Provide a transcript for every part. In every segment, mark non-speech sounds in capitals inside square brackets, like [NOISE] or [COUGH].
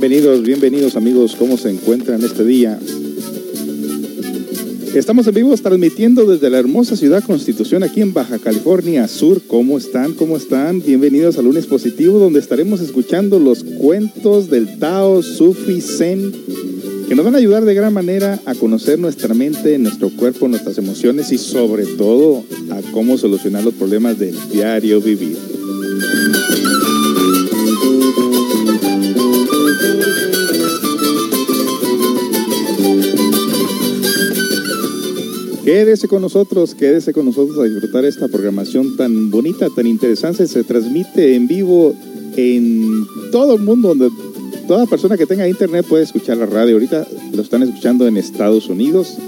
Bienvenidos, bienvenidos amigos, ¿cómo se encuentran este día? Estamos en vivo transmitiendo desde la hermosa ciudad Constitución aquí en Baja California Sur. ¿Cómo están? ¿Cómo están? Bienvenidos a Lunes Positivo donde estaremos escuchando los cuentos del Tao Sufi Zen que nos van a ayudar de gran manera a conocer nuestra mente, nuestro cuerpo, nuestras emociones y sobre todo a cómo solucionar los problemas del diario vivir. Quédese con nosotros, quédese con nosotros a disfrutar esta programación tan bonita, tan interesante. Se transmite en vivo en todo el mundo, donde toda persona que tenga internet puede escuchar la radio. Ahorita lo están escuchando en Estados Unidos,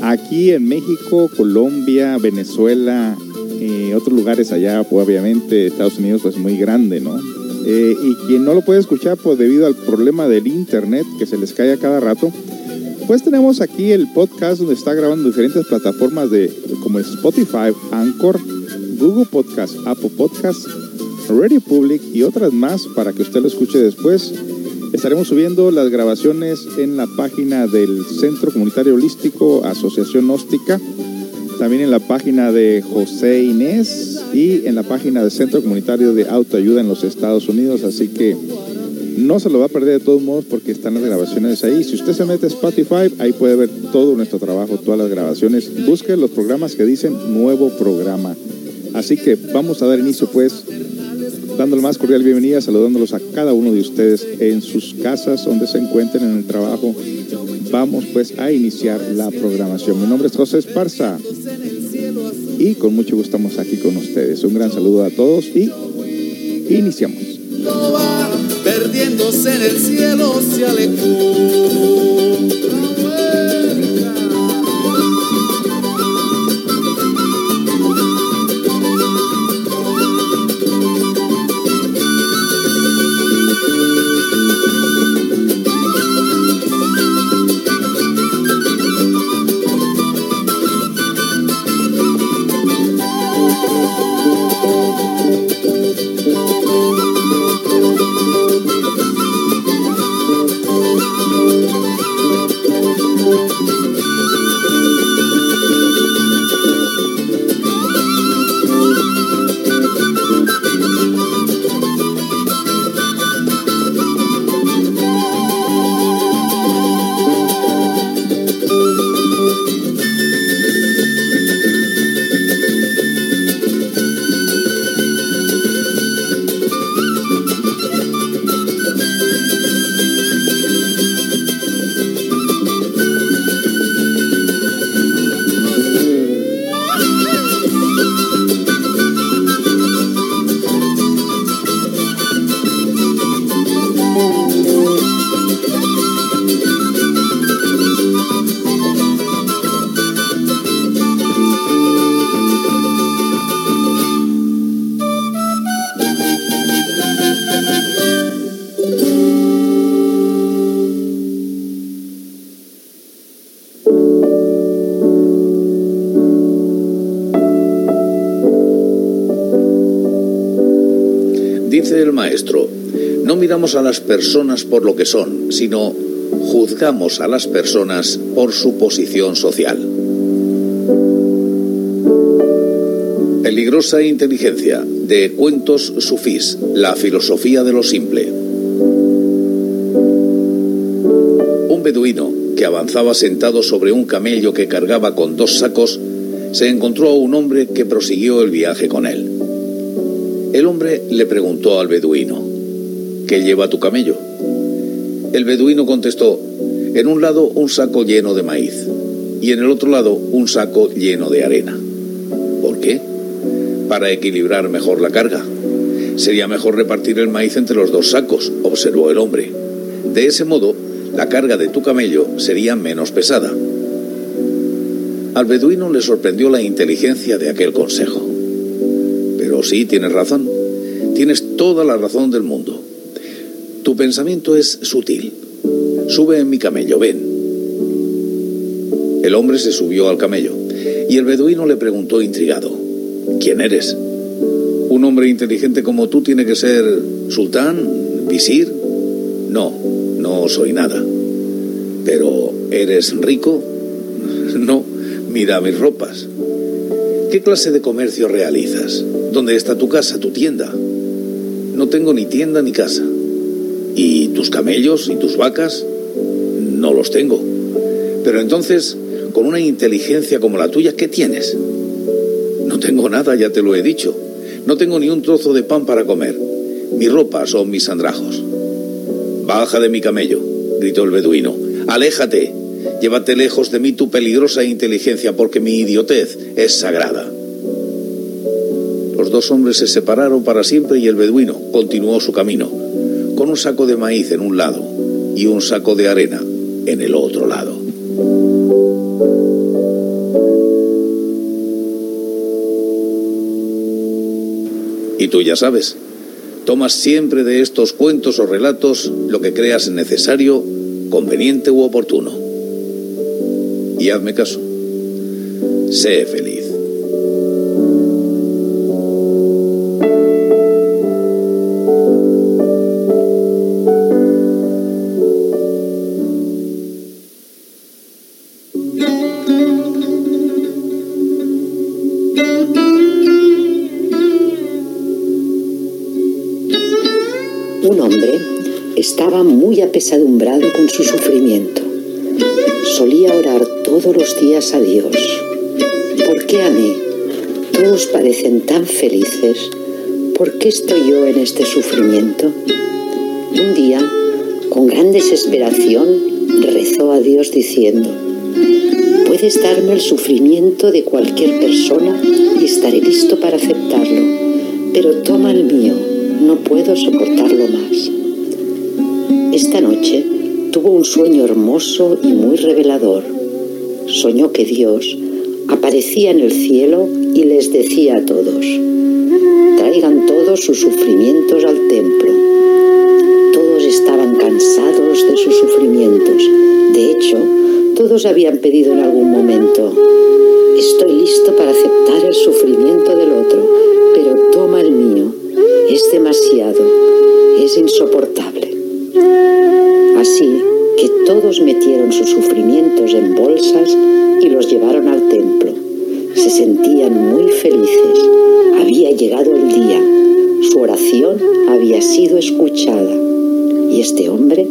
aquí en México, Colombia, Venezuela, eh, otros lugares allá, pues, obviamente Estados Unidos pues muy grande, ¿no? Eh, y quien no lo puede escuchar pues debido al problema del internet que se les cae a cada rato, pues tenemos aquí el podcast donde está grabando diferentes plataformas de como Spotify, Anchor, Google Podcast, Apple Podcast, Radio Public y otras más para que usted lo escuche después. Estaremos subiendo las grabaciones en la página del Centro Comunitario Holístico Asociación Gnóstica, también en la página de José Inés y en la página del Centro Comunitario de Autoayuda en los Estados Unidos, así que no se lo va a perder de todos modos porque están las grabaciones ahí. Si usted se mete a Spotify, ahí puede ver todo nuestro trabajo, todas las grabaciones. Busque los programas que dicen nuevo programa. Así que vamos a dar inicio pues dándole más cordial bienvenida, saludándolos a cada uno de ustedes en sus casas, donde se encuentren en el trabajo. Vamos pues a iniciar la programación. Mi nombre es José Esparza y con mucho gusto estamos aquí con ustedes. Un gran saludo a todos y iniciamos en el cielo se alejó. A las personas por lo que son, sino juzgamos a las personas por su posición social. Peligrosa inteligencia de Cuentos Sufís, la filosofía de lo simple. Un beduino que avanzaba sentado sobre un camello que cargaba con dos sacos, se encontró a un hombre que prosiguió el viaje con él. El hombre le preguntó al beduino, ¿qué lleva tu camello? El beduino contestó, en un lado un saco lleno de maíz y en el otro lado un saco lleno de arena. ¿Por qué? Para equilibrar mejor la carga. Sería mejor repartir el maíz entre los dos sacos, observó el hombre. De ese modo, la carga de tu camello sería menos pesada. Al beduino le sorprendió la inteligencia de aquel consejo. Pero sí, tienes razón. Tienes toda la razón del mundo. Tu pensamiento es sutil. Sube en mi camello, ven. El hombre se subió al camello y el beduino le preguntó intrigado, ¿quién eres? ¿Un hombre inteligente como tú tiene que ser sultán, visir? No, no soy nada. ¿Pero eres rico? [LAUGHS] No, mira mis ropas. ¿Qué clase de comercio realizas? ¿Dónde está tu casa, tu tienda? No tengo ni tienda ni casa. ¿Y tus camellos y tus vacas? No los tengo. Pero entonces, con una inteligencia como la tuya, ¿qué tienes? No tengo nada, ya te lo he dicho. No tengo ni un trozo de pan para comer. Mi ropa son mis andrajos. Baja de mi camello, gritó el beduino. Aléjate. Llévate lejos de mí tu peligrosa inteligencia, porque mi idiotez es sagrada. Los dos hombres se separaron para siempre y el beduino continuó su camino, con un saco de maíz en un lado y un saco de arena en el otro lado. Y tú ya sabes, tomas siempre de estos cuentos o relatos lo que creas necesario, conveniente u oportuno. Y hazme caso. Sé feliz. Muy apesadumbrado con su sufrimiento. Solía orar todos los días a Dios. ¿Por qué a mí? Todos parecen tan felices. ¿Por qué estoy yo en este sufrimiento? Un día, con gran desesperación, rezó a Dios diciendo, puedes darme el sufrimiento de cualquier persona y estaré listo para aceptarlo, pero toma el mío, no puedo soportarlo. Esta noche tuvo un sueño hermoso y muy revelador. Soñó que Dios aparecía en el cielo y les decía a todos, traigan todos sus sufrimientos al templo. Todos estaban cansados de sus sufrimientos. De hecho, todos habían pedido en algún momento, estoy listo para aceptar el sufrimiento del otro, pero toma el mío. Es demasiado, es insoportable. Así que todos metieron sus sufrimientos en bolsas y los llevaron al templo. Se sentían muy felices. Había llegado el día. Su oración había sido escuchada. Y este hombre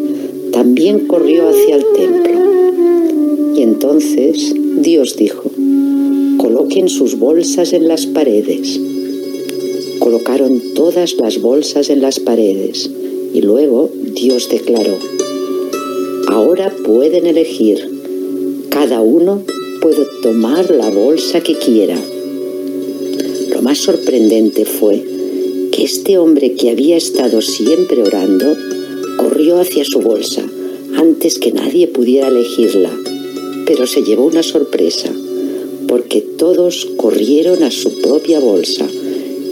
también corrió hacia el templo. Y entonces Dios dijo, coloquen sus bolsas en las paredes. Colocaron todas las bolsas en las paredes y luego Dios declaró, ahora pueden elegir, cada uno puede tomar la bolsa que quiera. Lo más sorprendente fue que este hombre que había estado siempre orando corrió hacia su bolsa antes que nadie pudiera elegirla, pero se llevó una sorpresa, porque todos corrieron a su propia bolsa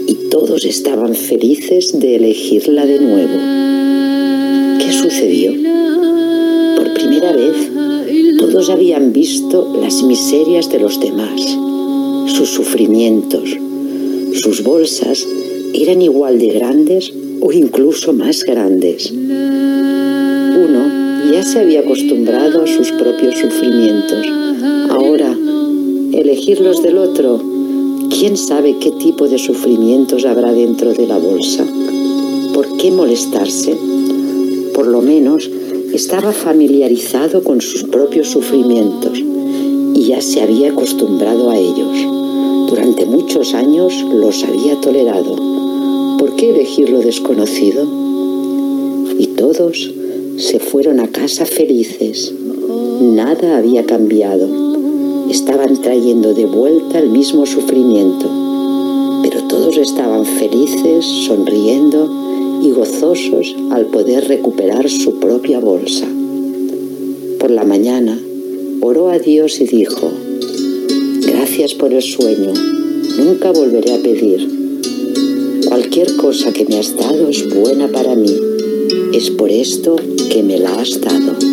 y todos estaban felices de elegirla de nuevo sucedió? Todos habían visto las miserias de los demás, sus sufrimientos. Sus bolsas eran igual de grandes o incluso más grandes. Uno ya se había acostumbrado a sus propios sufrimientos. Ahora, elegir los del otro, ¿Quién sabe qué tipo de sufrimientos habrá dentro de la bolsa? ¿Por qué molestarse? Por lo menos estaba familiarizado con sus propios sufrimientos y ya se había acostumbrado a ellos. Durante muchos años los había tolerado. ¿Por qué elegir lo desconocido? Y todos se fueron a casa felices. Nada había cambiado. Estaban trayendo de vuelta el mismo sufrimiento. Pero todos estaban felices, sonriendo y gozosos al poder recuperar su propia bolsa. Por la mañana oró a Dios y dijo, gracias por el sueño, nunca volveré a pedir. Cualquier cosa que me has dado es buena para mí, es por esto que me la has dado.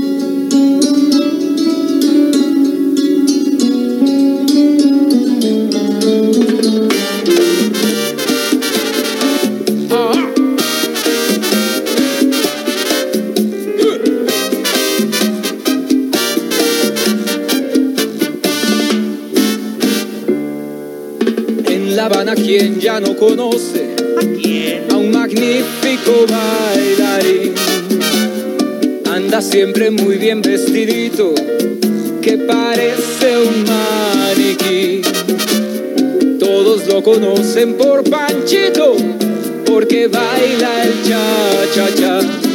Ya no conoce ¿A, un magnífico bailarín. Anda siempre muy bien vestidito, que parece un maniquí. Todos lo conocen por Panchito, porque baila el cha-cha-cha.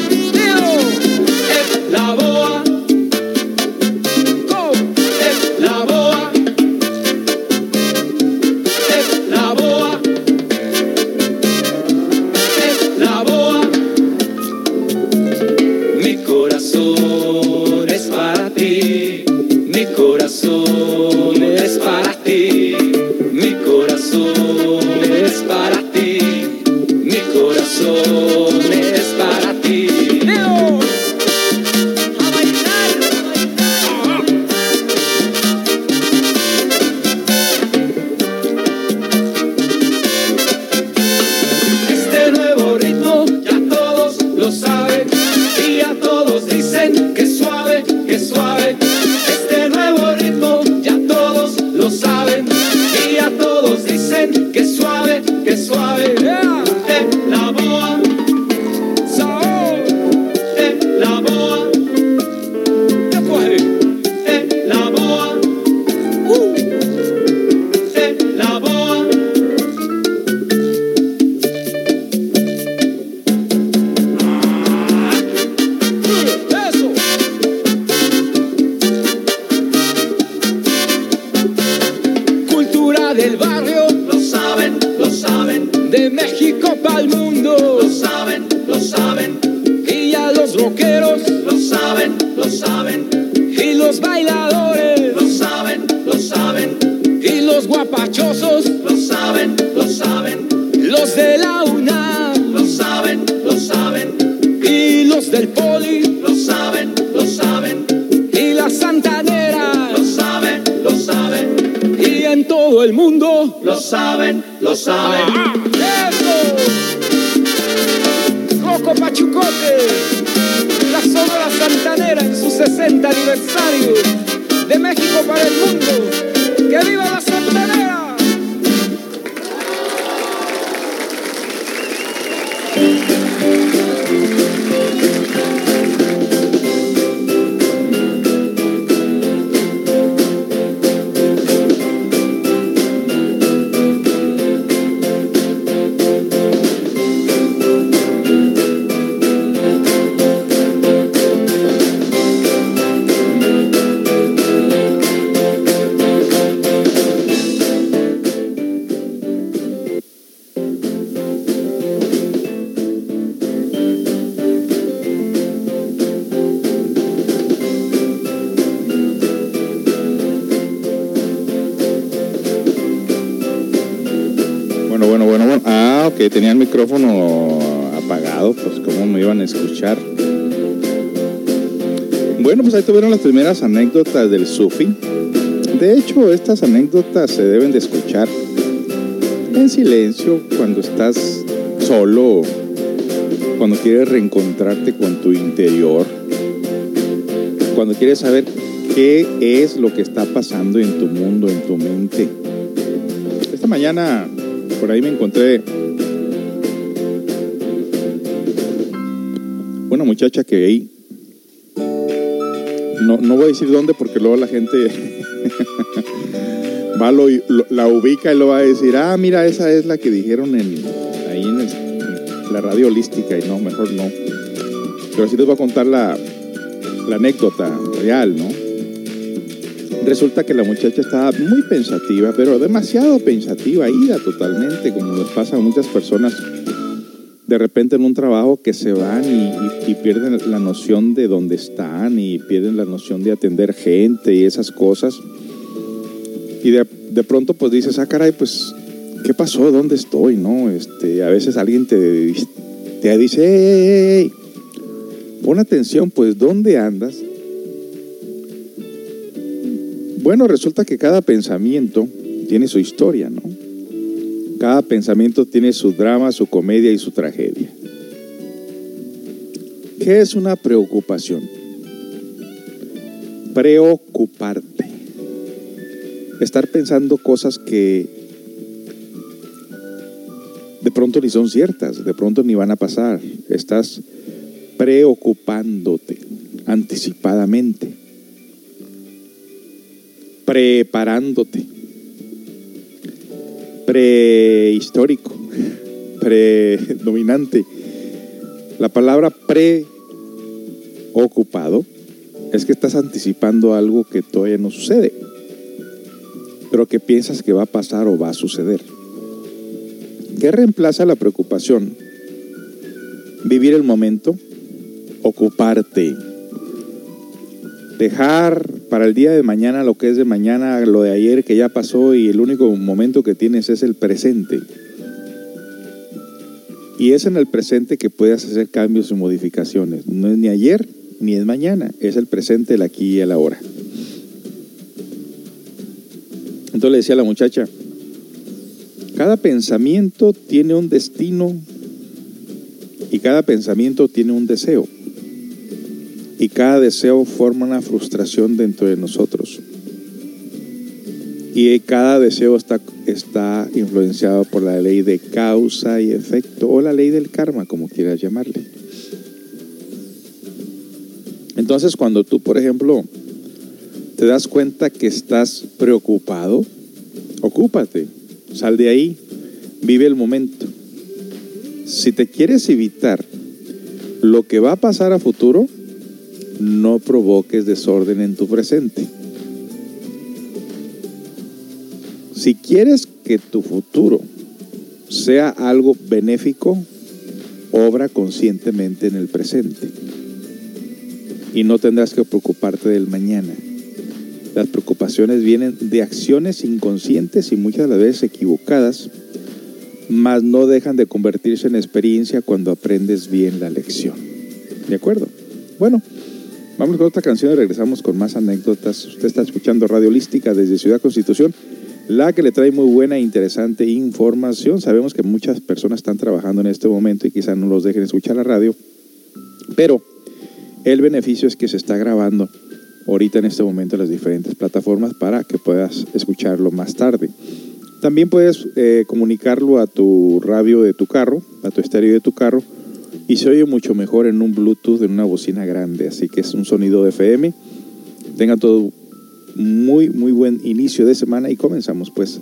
Micrófono apagado, pues cómo me iban a escuchar. Bueno, pues ahí tuvieron las primeras anécdotas del Sufi. De hecho, estas anécdotas se deben de escuchar en silencio cuando estás solo, cuando quieres reencontrarte con tu interior, cuando quieres saber qué es lo que está pasando en tu mundo, en tu mente mañana por ahí me encontré una muchacha que ahí, no, no voy a decir dónde porque luego la gente [LAUGHS] va lo, la ubica y lo va a decir, ah, mira, esa es la que dijeron en, ahí en, la radio holística y no, mejor no. Pero así les voy a contar la, la anécdota real, ¿no? Resulta que la muchacha estaba muy pensativa, pero demasiado pensativa, ida totalmente, como les pasa a muchas personas de repente en un trabajo que se van y, pierden la noción de dónde están y pierden la noción de atender gente y esas cosas. Y de, pronto pues dices, ah, caray, pues, ¿qué pasó? ¿Dónde estoy? ¿No? Este, a veces alguien te, te dice, hey, pon atención, pues, ¿dónde andas? Bueno, resulta que cada pensamiento tiene su historia, ¿no? Cada pensamiento tiene su drama, su comedia y su tragedia. ¿Qué es una preocupación? Preocuparte. Estar pensando cosas que de pronto ni son ciertas, de pronto ni van a pasar. Estás preocupándote anticipadamente preparándote. Prehistórico, predominante. La palabra preocupado es que estás anticipando algo que todavía no sucede, pero que piensas que va a pasar o va a suceder. ¿Qué reemplaza la preocupación? Vivir el momento, ocuparte, dejar para el día de mañana lo que es de mañana, lo de ayer que ya pasó y el único momento que tienes es el presente. Y es en el presente que puedes hacer cambios y modificaciones. No es ni ayer ni es mañana, es el presente, el aquí y el ahora. Entonces le decía a la muchacha, cada pensamiento tiene un destino y cada pensamiento tiene un deseo y cada deseo forma una frustración dentro de nosotros. Y cada deseo está, está influenciado por la ley de causa y efecto o la ley del karma, como quieras llamarle. Entonces cuando tú, por ejemplo, te das cuenta que estás preocupado, ocúpate, sal de ahí, vive el momento. Si te quieres evitar lo que va a pasar a futuro, no provoques desorden en tu presente. Si quieres que tu futuro sea algo benéfico, obra conscientemente en el presente. Y no tendrás que preocuparte del mañana. Las preocupaciones vienen de acciones inconscientes y muchas veces equivocadas, mas no dejan de convertirse en experiencia cuando aprendes bien la lección. ¿De acuerdo? Bueno, Vamos con otra canción y regresamos con más anécdotas. Usted está escuchando Radio Holística desde Ciudad Constitución, la que le trae muy buena e interesante información. Sabemos que muchas personas están trabajando en este momento y quizás no los dejen escuchar la radio, pero el beneficio es que se está grabando ahorita en este momento en las diferentes plataformas para que puedas escucharlo más tarde. También puedes eh, comunicarlo a tu radio de tu carro, a tu estéreo de tu carro, y se oye mucho mejor en un Bluetooth, en una bocina grande, así que es un sonido de FM. Tenga todo muy, muy buen inicio de semana y comenzamos pues,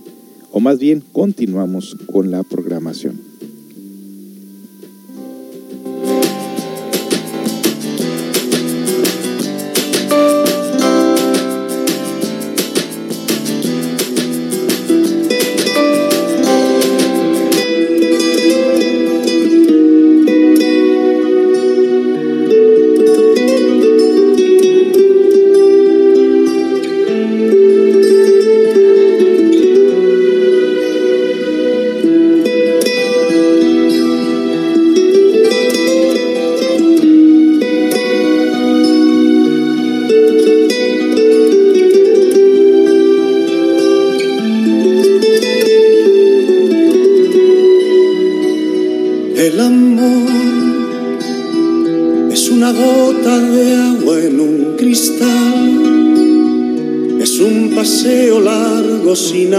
o más bien continuamos con la programación.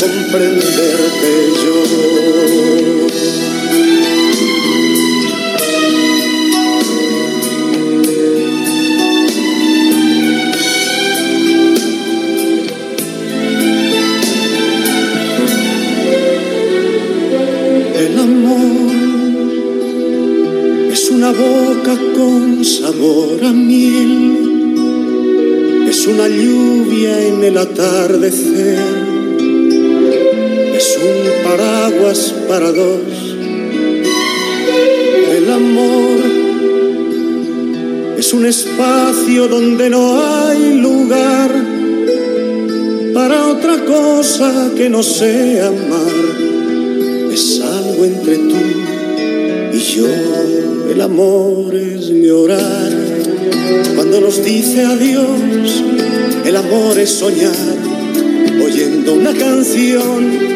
comprenderte yo. El amor es una boca con sabor a miel, es una lluvia en el atardecer, para dos. El amor es un espacio donde no hay lugar para otra cosa que no sea amar. Es algo entre tú y yo. El amor es llorar cuando nos dice adiós. El amor es soñar oyendo una canción.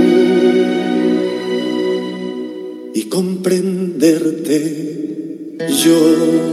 yo.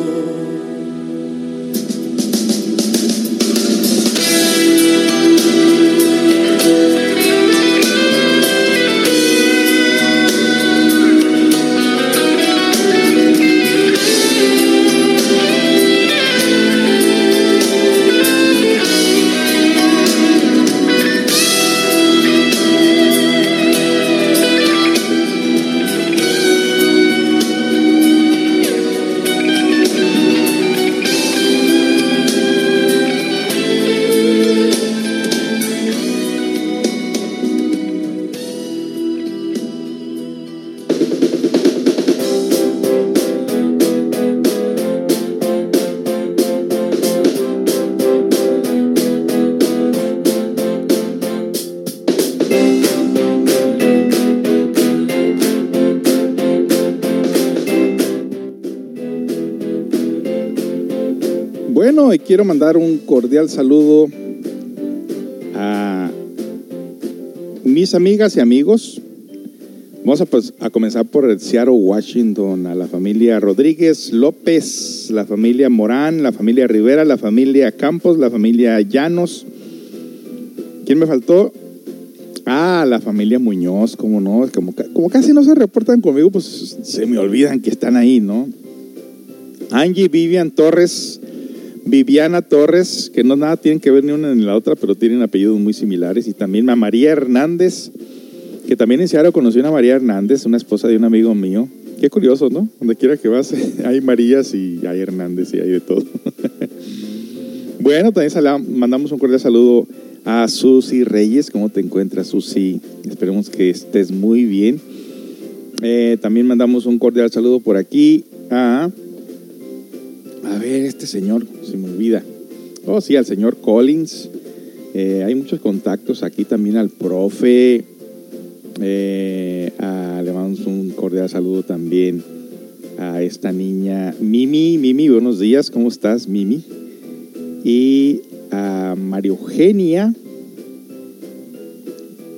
Quiero mandar un cordial saludo a mis amigas y amigos. Vamos a, pues, a comenzar por el Seattle, Washington, a la familia Rodríguez López, la familia Morán, la familia Rivera, la familia Campos, la familia Llanos. ¿Quién me faltó? Ah, la familia Muñoz, como no, como casi no se reportan conmigo, pues se me olvidan que están ahí, ¿no? Angie Vivian Torres, Viviana Torres, que no nada tienen que ver ni una ni la otra, pero tienen apellidos muy similares, y también a María Hernández, que también en Seattle conocí a una María Hernández, una esposa de un amigo mío. Qué curioso, ¿no? Donde quiera que vas, [LAUGHS] hay Marías y hay Hernández y hay de todo. [LAUGHS] bueno, también mandamos un cordial saludo a Susi Reyes. ¿Cómo te encuentras, Susi? Esperemos que estés muy bien. Eh, también mandamos un cordial saludo por aquí a... A ver, este señor, se me olvida. Oh, sí, al señor Collins. Eh, hay muchos contactos aquí también al profe. Eh, a- le mandamos un cordial saludo también a esta niña Mimi. Mimi, buenos días, ¿cómo estás, Mimi? Y a María Eugenia.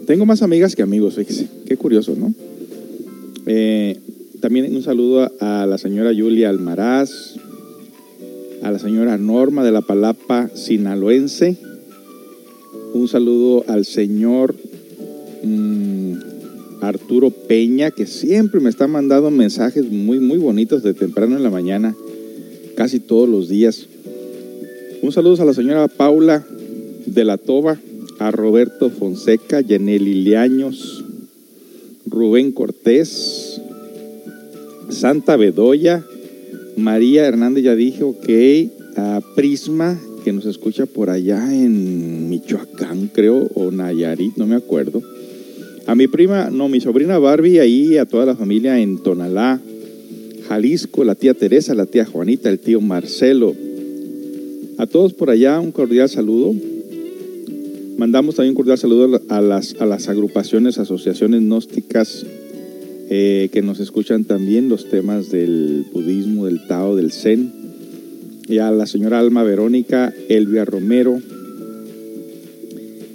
Tengo más amigas que amigos, fíjese. Qué curioso, ¿no? Eh, también un saludo a, a la señora Julia Almaraz, a la señora Norma de la Palapa Sinaloense. Un saludo al señor mm, Arturo Peña, que siempre me está mandando mensajes muy, muy bonitos de temprano en la mañana, casi todos los días. Un saludo a la señora Paula de la Toba, a Roberto Fonseca, Yaneli Liaños, Rubén Cortés, Santa Bedoya, María Hernández ya dije, ok, a Prisma, que nos escucha por allá en Michoacán, creo, o Nayarit, no me acuerdo. A mi prima, no, mi sobrina Barbie, ahí, a toda la familia en Tonalá, Jalisco, la tía Teresa, la tía Juanita, el tío Marcelo. A todos por allá, un cordial saludo. Mandamos también un cordial saludo a las, a las agrupaciones, asociaciones gnósticas eh, que nos escuchan también los temas del budismo, del Tao, del Zen. Y a la señora Alma Verónica, Elvia Romero.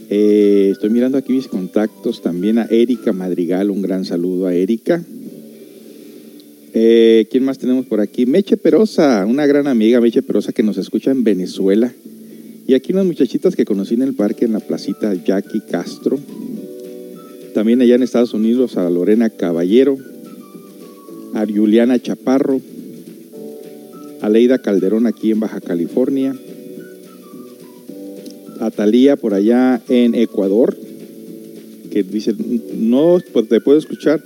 Eh, estoy mirando aquí mis contactos también a Erika Madrigal, un gran saludo a Erika. Eh, ¿Quién más tenemos por aquí? Meche Perosa, una gran amiga, Meche Perosa, que nos escucha en Venezuela. Y aquí unas muchachitas que conocí en el parque, en la placita Jackie Castro. También allá en Estados Unidos a Lorena Caballero, a Juliana Chaparro, a Leida Calderón aquí en Baja California, a Talía por allá en Ecuador, que dice, no pues, te puedo escuchar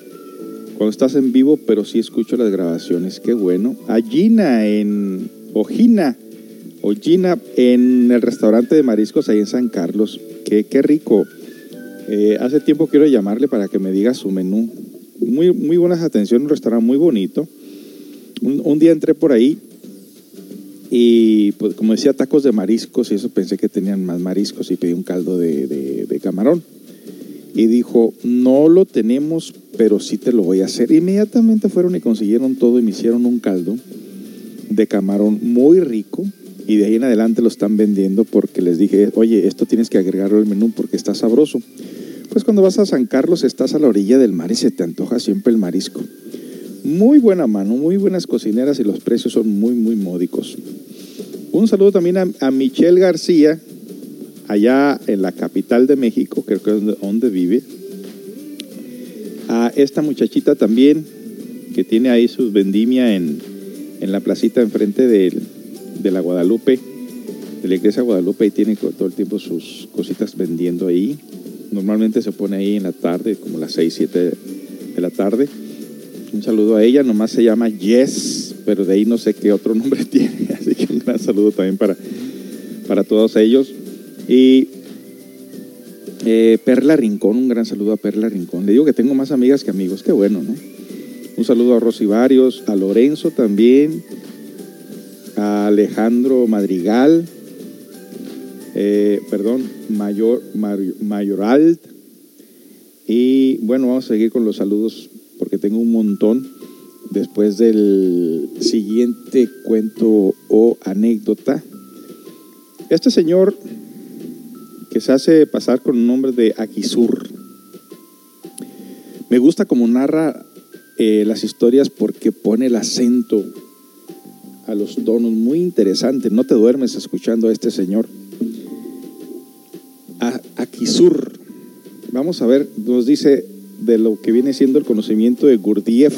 cuando estás en vivo, pero sí escucho las grabaciones, qué bueno. A Gina en Ojina, Ojina en el restaurante de mariscos ahí en San Carlos, qué, qué rico. Eh, hace tiempo quiero llamarle para que me diga su menú. Muy, muy buenas atenciones, un restaurante muy bonito. Un, día entré por ahí y, pues, como decía, tacos de mariscos y eso pensé que tenían más mariscos y pedí un caldo de, de, de camarón. Y dijo, no lo tenemos, pero sí te lo voy a hacer. Inmediatamente fueron y consiguieron todo y me hicieron un caldo de camarón muy rico. Y de ahí en adelante lo están vendiendo porque les dije, oye, esto tienes que agregarlo al menú porque está sabroso. Pues cuando vas a San Carlos estás a la orilla del mar y se te antoja siempre el marisco. Muy buena mano, muy buenas cocineras y los precios son muy, muy módicos. Un saludo también a, Michelle García, allá en la capital de México, creo que es donde vive. A esta muchachita también, que tiene ahí sus vendimia en, en la placita enfrente de, de la Guadalupe, de la iglesia Guadalupe, y tiene todo el tiempo sus cositas vendiendo ahí. Normalmente se pone ahí en la tarde, como las 6, 7 de la tarde. Un saludo a ella, nomás se llama Yes, pero de ahí no sé qué otro [LAUGHS] nombre tiene, así que un gran saludo también para, para todos ellos. Y eh, Perla Rincón, un gran saludo a Perla Rincón. Le digo que tengo más amigas que amigos, qué bueno, ¿no? Un saludo a Rosy Varios, a Lorenzo también, Alejandro Madrigal, eh, perdón, Mayor, Mayor. Y bueno, vamos a seguir con los saludos porque tengo un montón después del siguiente cuento o anécdota. Este señor que se hace pasar con el nombre de Akisur. Me gusta como narra eh, las historias porque pone el acento a los tonos muy interesante. No te duermes escuchando a este señor. A, Akisur. Vamos a ver, nos dice de lo que viene siendo el conocimiento de Gurdjieff.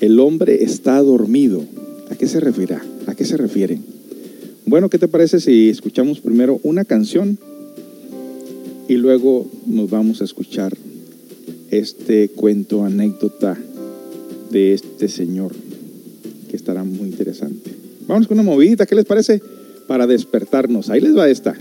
El hombre está dormido. ¿A qué se refiere? ¿A qué se refiere? Bueno, ¿qué te parece si escuchamos primero una canción y luego nos vamos a escuchar este cuento, anécdota de este señor que estará muy interesante? Vamos con una movidita, ¿qué les parece? Para despertarnos. Ahí les va esta.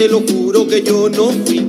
te lo juro que yo no fui.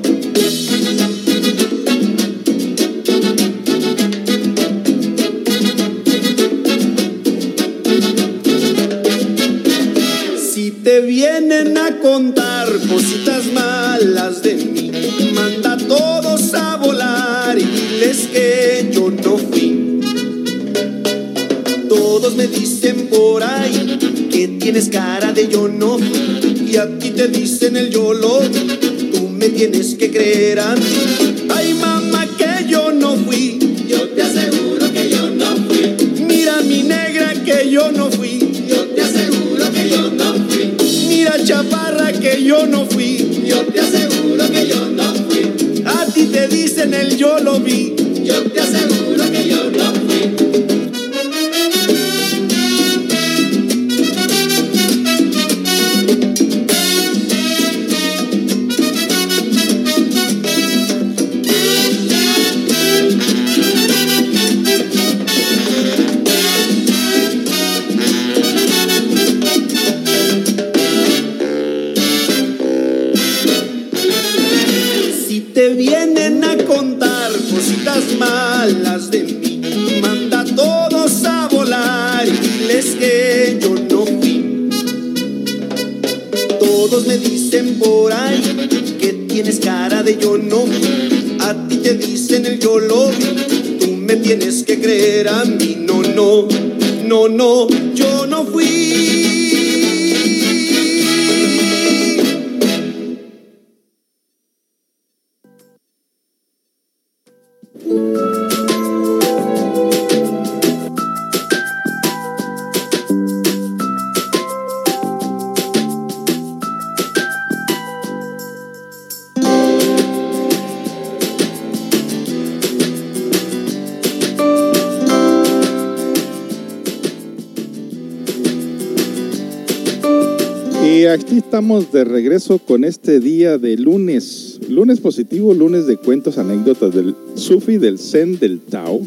estamos de regreso con este día de lunes. Lunes positivo, lunes de cuentos, anécdotas del Sufi, del Zen, del Tao.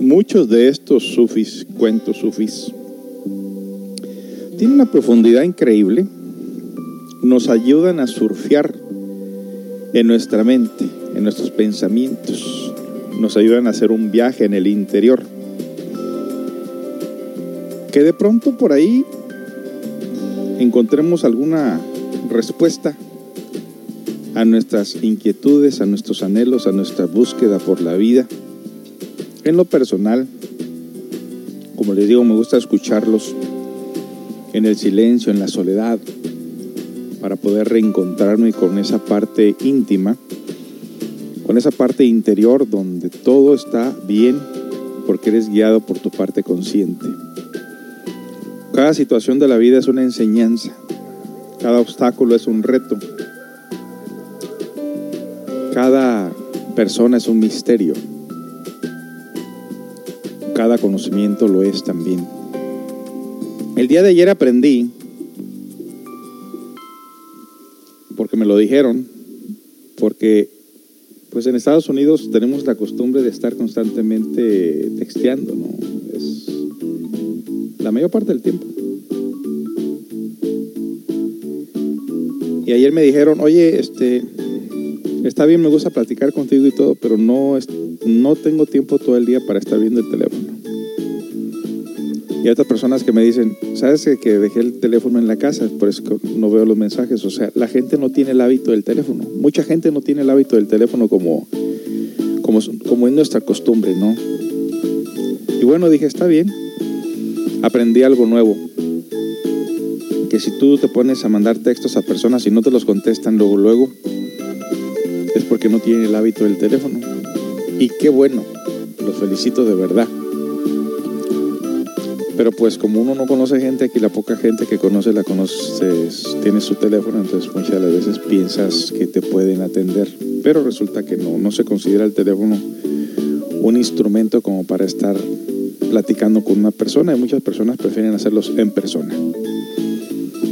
Muchos de estos sufis, cuentos sufis, tienen una profundidad increíble. Nos ayudan a surfear en nuestra mente, en nuestros pensamientos. Nos ayudan a hacer un viaje en el interior que de pronto por ahí encontremos alguna respuesta a nuestras inquietudes, a nuestros anhelos, a nuestra búsqueda por la vida. En lo personal, como les digo, me gusta escucharlos en el silencio, en la soledad, para poder reencontrarme con esa parte íntima, con esa parte interior donde todo está bien porque eres guiado por tu parte consciente. Cada situación de la vida es una enseñanza, cada obstáculo es un reto, cada persona es un misterio, cada conocimiento lo es también. El día de ayer aprendí, porque me lo dijeron, porque pues en Estados Unidos tenemos la costumbre de estar constantemente texteando, ¿no? La mayor parte del tiempo. Y ayer me dijeron, oye, este, está bien, me gusta platicar contigo y todo, pero no, no tengo tiempo todo el día para estar viendo el teléfono. Y hay otras personas que me dicen, ¿sabes que dejé el teléfono en la casa? Por eso no veo los mensajes. O sea, la gente no tiene el hábito del teléfono. Mucha gente no tiene el hábito del teléfono como, como, como es nuestra costumbre, ¿no? Y bueno, dije, está bien. Aprendí algo nuevo. Que si tú te pones a mandar textos a personas y no te los contestan luego, luego, es porque no tienen el hábito del teléfono. Y qué bueno, los felicito de verdad. Pero pues como uno no conoce gente, aquí la poca gente que conoce la conoces, tiene su teléfono, entonces muchas de las veces piensas que te pueden atender. Pero resulta que no, no se considera el teléfono un instrumento como para estar platicando con una persona y muchas personas prefieren hacerlos en persona.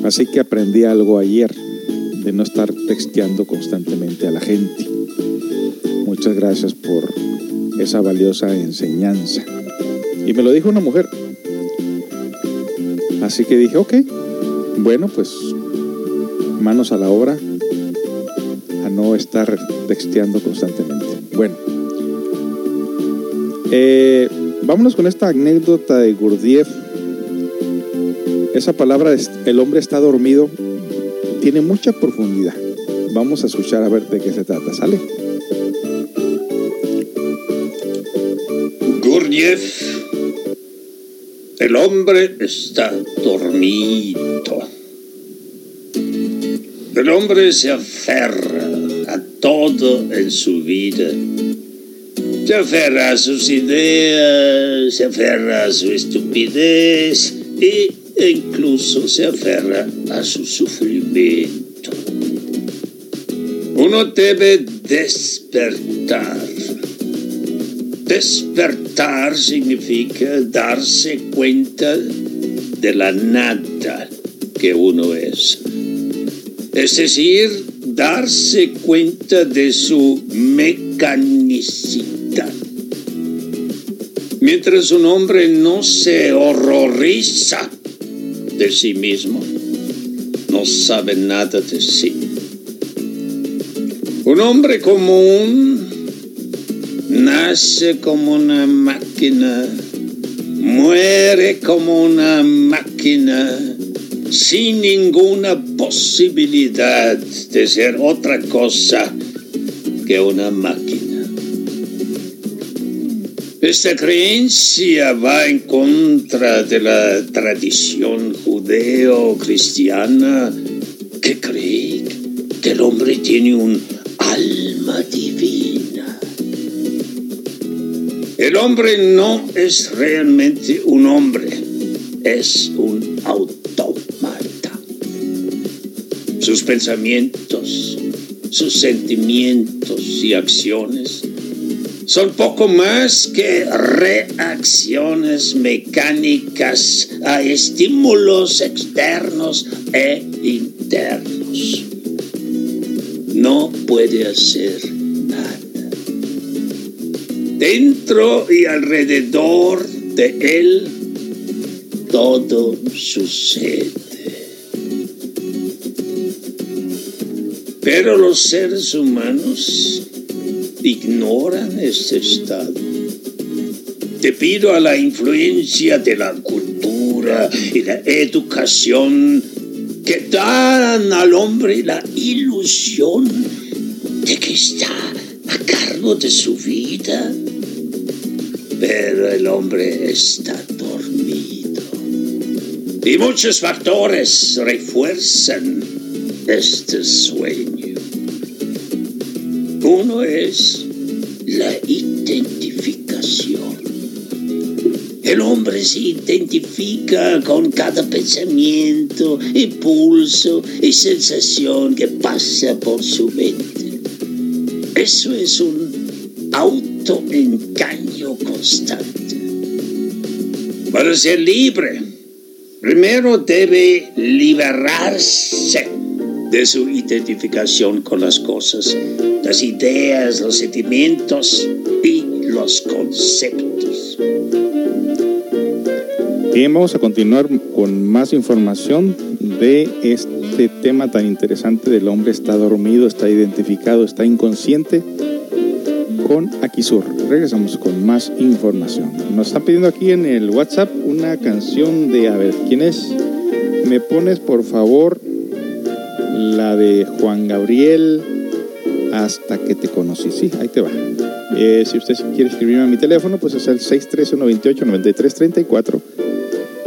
Así que aprendí algo ayer de no estar texteando constantemente a la gente. Muchas gracias por esa valiosa enseñanza. Y me lo dijo una mujer. Así que dije, ok, bueno, pues manos a la obra, a no estar texteando constantemente. Bueno, eh, vámonos con esta anécdota de Gurdjieff. Esa palabra, el hombre está dormido, tiene mucha profundidad. Vamos a escuchar a ver de qué se trata. ¿Sale? Gurdjieff el hombre está dormido. El hombre se aferra a todo en su vida. Se aferra a sus ideas, se aferra a su estupidez e incluso se aferra a su sufrimiento. Uno debe despertar Despertar significa darse cuenta de la nada que uno es. Es decir, darse cuenta de su mecanicidad. Mientras un hombre no se horroriza de sí mismo, no sabe nada de sí. Un hombre común nace como una máquina, muere como una máquina, sin ninguna posibilidad de ser otra cosa que una máquina. Esta creencia va en contra de la tradición judeo-cristiana que cree que el hombre tiene un alma divina. El hombre no es realmente un hombre, es un automata. Sus pensamientos, sus sentimientos y acciones son poco más que reacciones mecánicas a estímulos externos e internos. No puede hacer nada. Dentro y alrededor de él todo sucede. Pero los seres humanos ignoran este estado. Debido a la influencia de la cultura y la educación, que dan al hombre la ilusión de que está a cargo de su vida. Pero el hombre está dormido. Y muchos factores refuerzan este sueño. Uno es la identificación. El hombre se identifica con cada pensamiento, impulso y sensación que pasa por su mente. Eso es un autoengaño constante. Para ser libre, primero debe liberarse de su identificación con las cosas, las ideas, los sentimientos y los conceptos. Bien, vamos a continuar con más información de este tema tan interesante del hombre está dormido, está identificado, está inconsciente con Akisur. Regresamos con más información. Nos están pidiendo aquí en el WhatsApp una canción de, a ver, ¿quién es? Me pones por favor la de Juan Gabriel hasta que te conocí. Sí, ahí te va. Eh, si usted quiere escribirme a mi teléfono, pues es el 613-128-9334.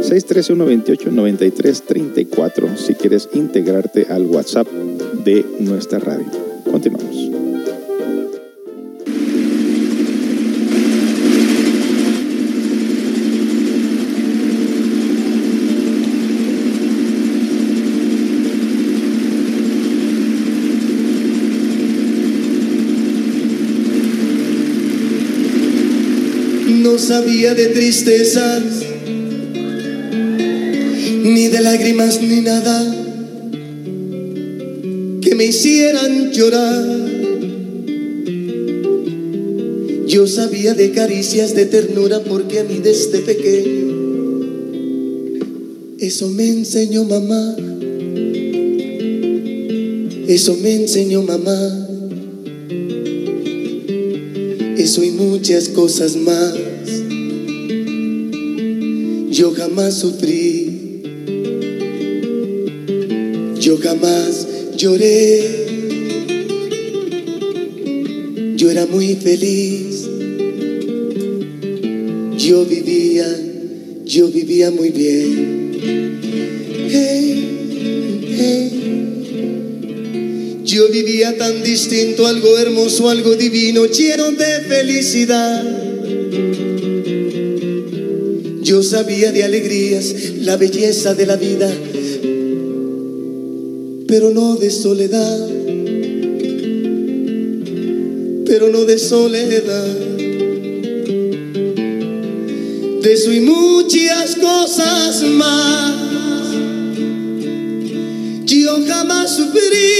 613-128-9334 si quieres integrarte al WhatsApp de nuestra radio. Continuamos. No sabía de tristezas, ni de lágrimas, ni nada que me hicieran llorar. Yo sabía de caricias de ternura porque a mí desde pequeño eso me enseñó mamá. Eso me enseñó mamá. Eso y muchas cosas más. Yo jamás sufrí. Yo jamás lloré. Yo era muy feliz. Yo vivía, yo vivía muy bien. Hey, hey. Yo vivía tan distinto, algo hermoso, algo divino, lleno de felicidad. Sabía de alegrías, la belleza de la vida, pero no de soledad, pero no de soledad. De eso y muchas cosas más. Yo jamás sufrí,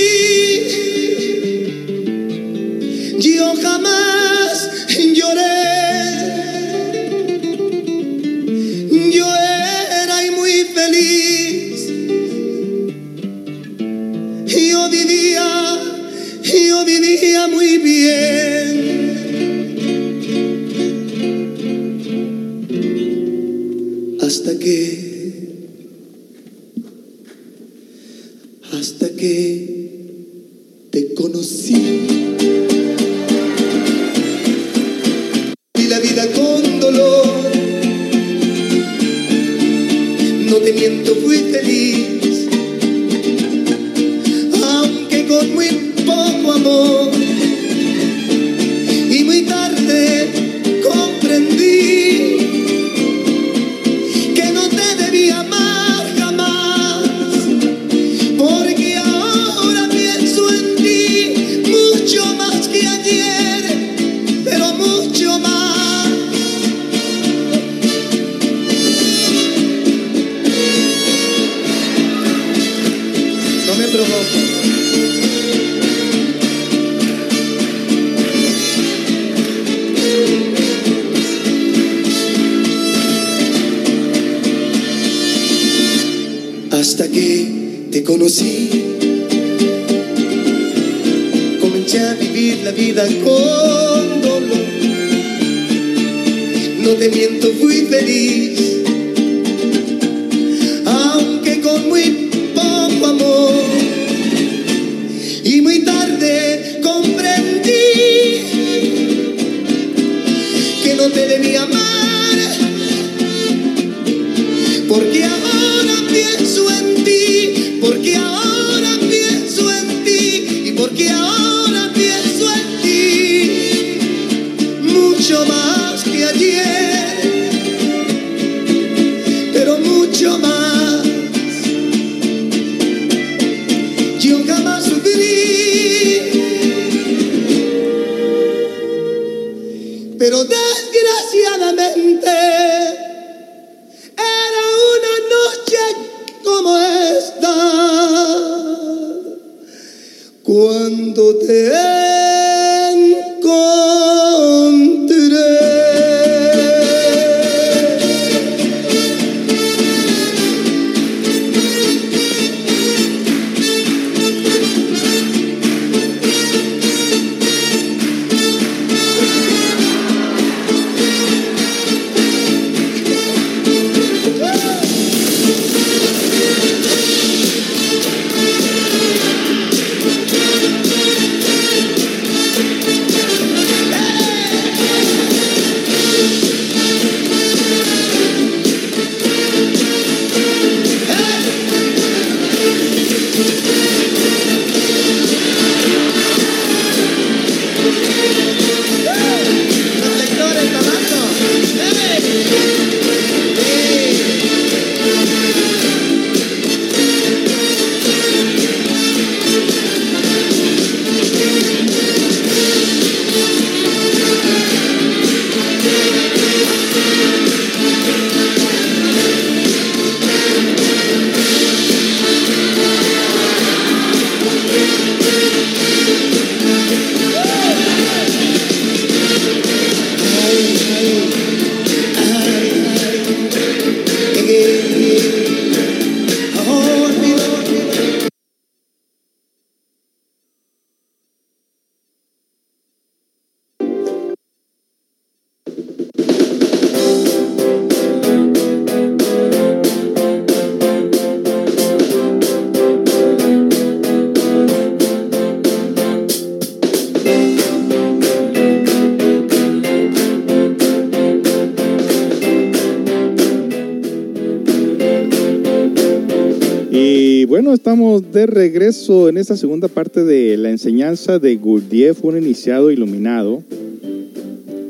de regreso en esta segunda parte de la enseñanza de Gurdjieff, un iniciado iluminado,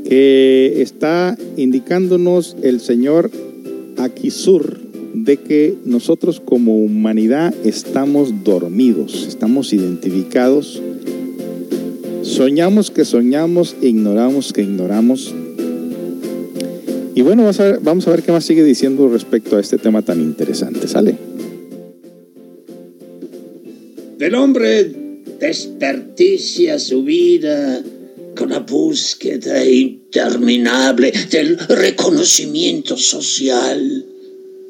que está indicándonos el señor Akisur de que nosotros como humanidad estamos dormidos, estamos identificados, soñamos que soñamos, ignoramos que ignoramos. Y bueno, vamos a ver, vamos a ver qué más sigue diciendo respecto a este tema tan interesante. ¿Sale? Hombre desperdicia su vida con la búsqueda interminable del reconocimiento social,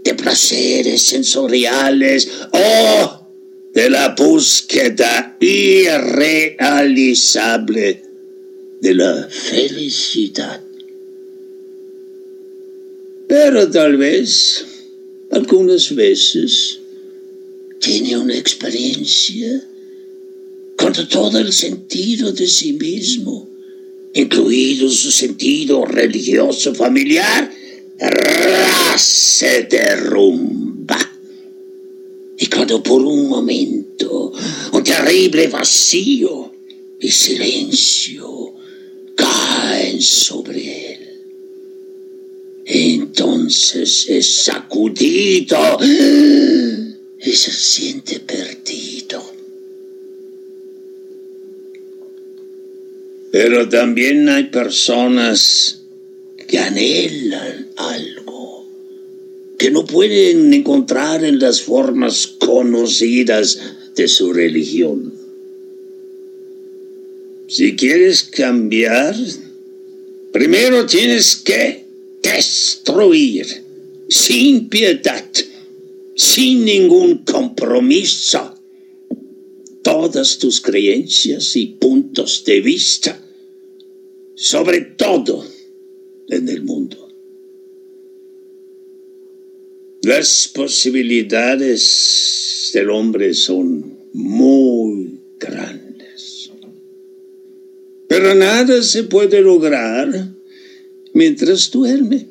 de placeres sensoriales o de la búsqueda irrealizable de la felicidad. Pero tal vez, algunas veces, tiene una experiencia con todo el sentido de sí mismo, incluido su sentido religioso familiar, se derrumba. Y cuando por un momento un terrible vacío y silencio caen sobre él, entonces es sacudido y se siente perdido. Pero también hay personas que anhelan algo que no pueden encontrar en las formas conocidas de su religión. Si quieres cambiar, primero tienes que destruir sin piedad sin ningún compromiso todas tus creencias y puntos de vista, sobre todo en el mundo. Las posibilidades del hombre son muy grandes, pero nada se puede lograr mientras duerme.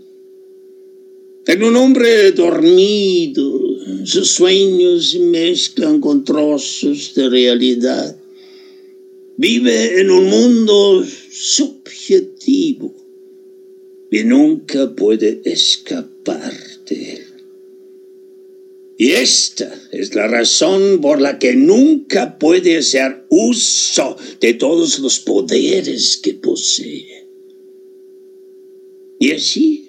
En un hombre dormido, sus sueños se mezclan con trozos de realidad. Vive en un mundo subjetivo y nunca puede escapar de él. Y esta es la razón por la que nunca puede hacer uso de todos los poderes que posee. Y así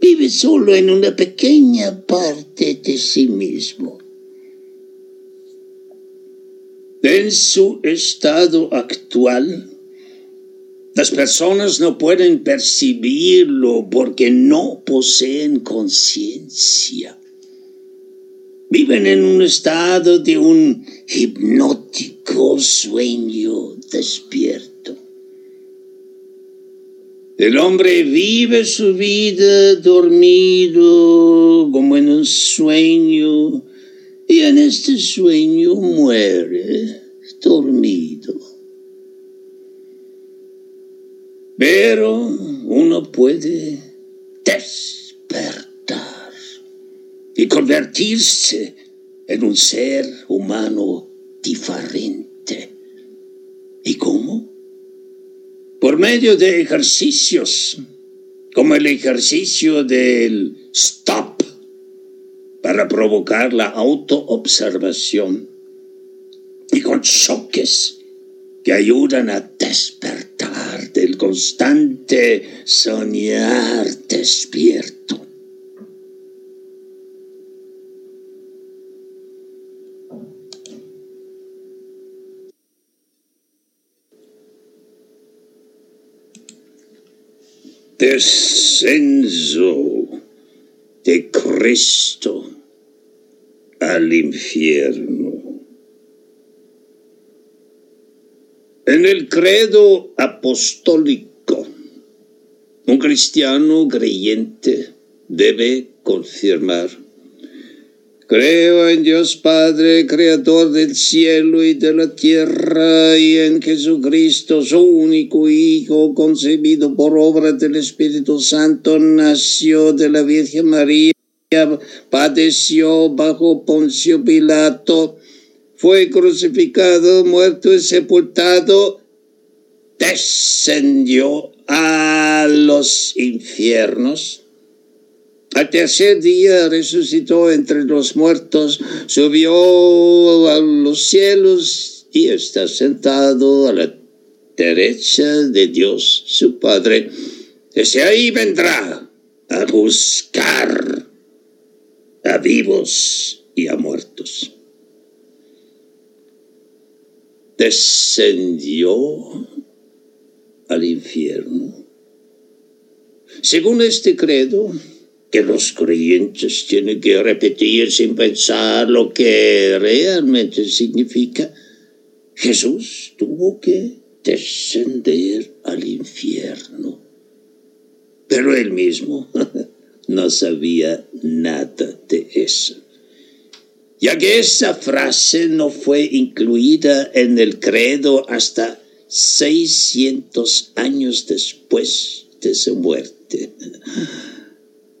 vive solo en una pequeña parte de sí mismo. En su estado actual, las personas no pueden percibirlo porque no poseen conciencia viven en un estado de un hipnótico sueño despierto. El hombre vive su vida dormido como en un sueño y en este sueño muere dormido. Pero uno puede despertar y convertirse en un ser humano diferente. ¿Y cómo? Por medio de ejercicios, como el ejercicio del stop, para provocar la autoobservación, y con choques que ayudan a despertar del constante soñar despierto. Descenso de Cristo al infierno. En el credo apostólico, un cristiano creyente debe confirmar Creo en Dios Padre, Creador del cielo y de la tierra, y en Jesucristo, su único Hijo, concebido por obra del Espíritu Santo, nació de la Virgen María, padeció bajo Poncio Pilato, fue crucificado, muerto y sepultado, descendió a los infiernos al tercer día resucitó entre los muertos, subió a los cielos y está sentado a la derecha de Dios su Padre. Desde ahí vendrá a buscar a vivos y a muertos. Descendió al infierno. Según este credo, que los creyentes tienen que repetir sin pensar lo que realmente significa. Jesús tuvo que descender al infierno. Pero él mismo [LAUGHS] no sabía nada de eso. Ya que esa frase no fue incluida en el credo hasta 600 años después de su muerte.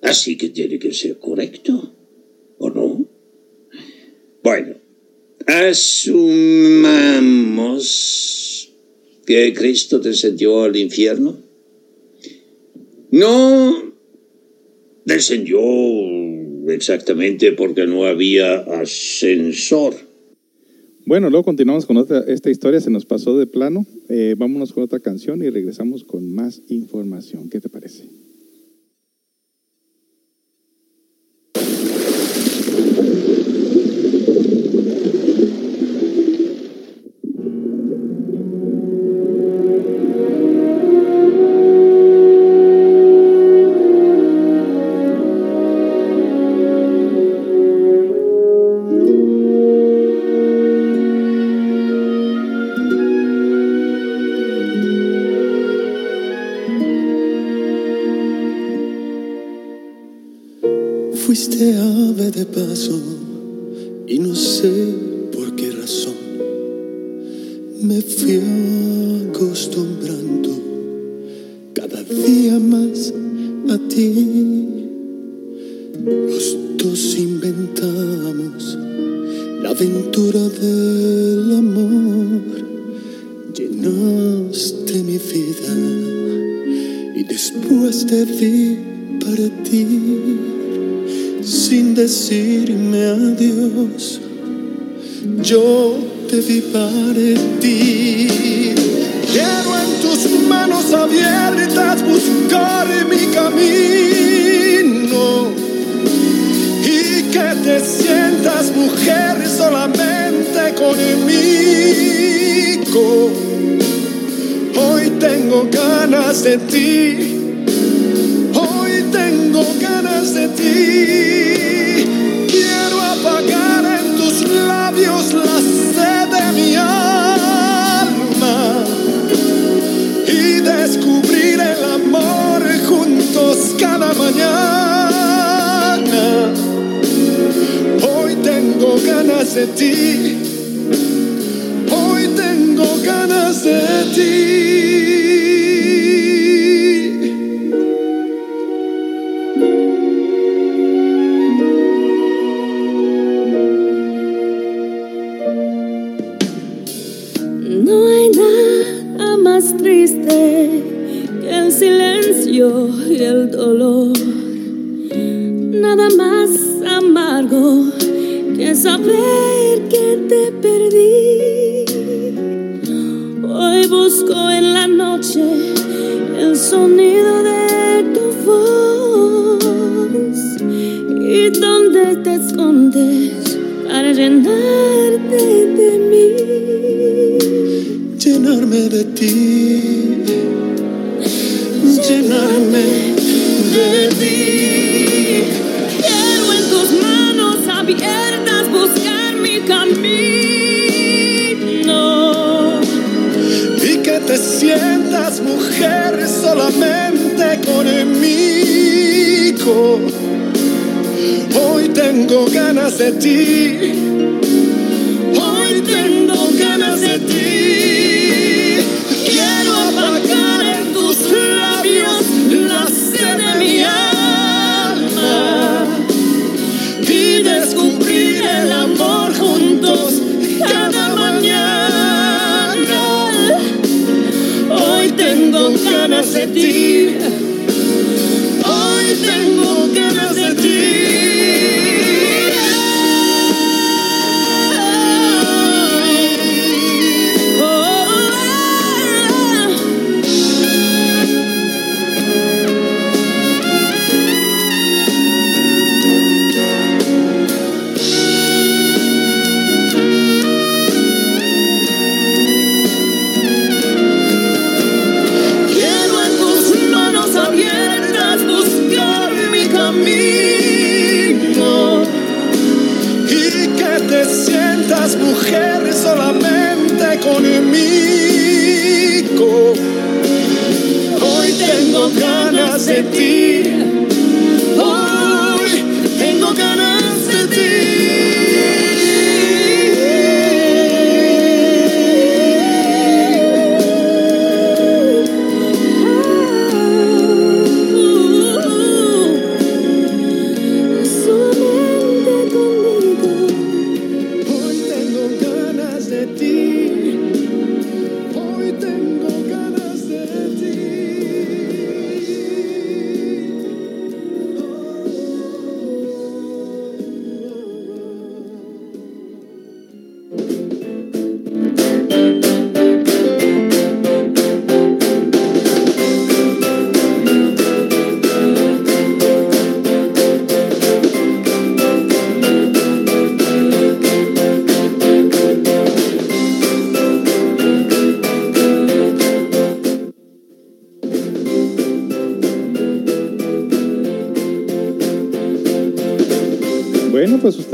Así que tiene que ser correcto, ¿o no? Bueno, asumamos que Cristo descendió al infierno. No descendió exactamente porque no había ascensor. Bueno, luego continuamos con otra, esta historia, se nos pasó de plano. Eh, vámonos con otra canción y regresamos con más información. ¿Qué te parece?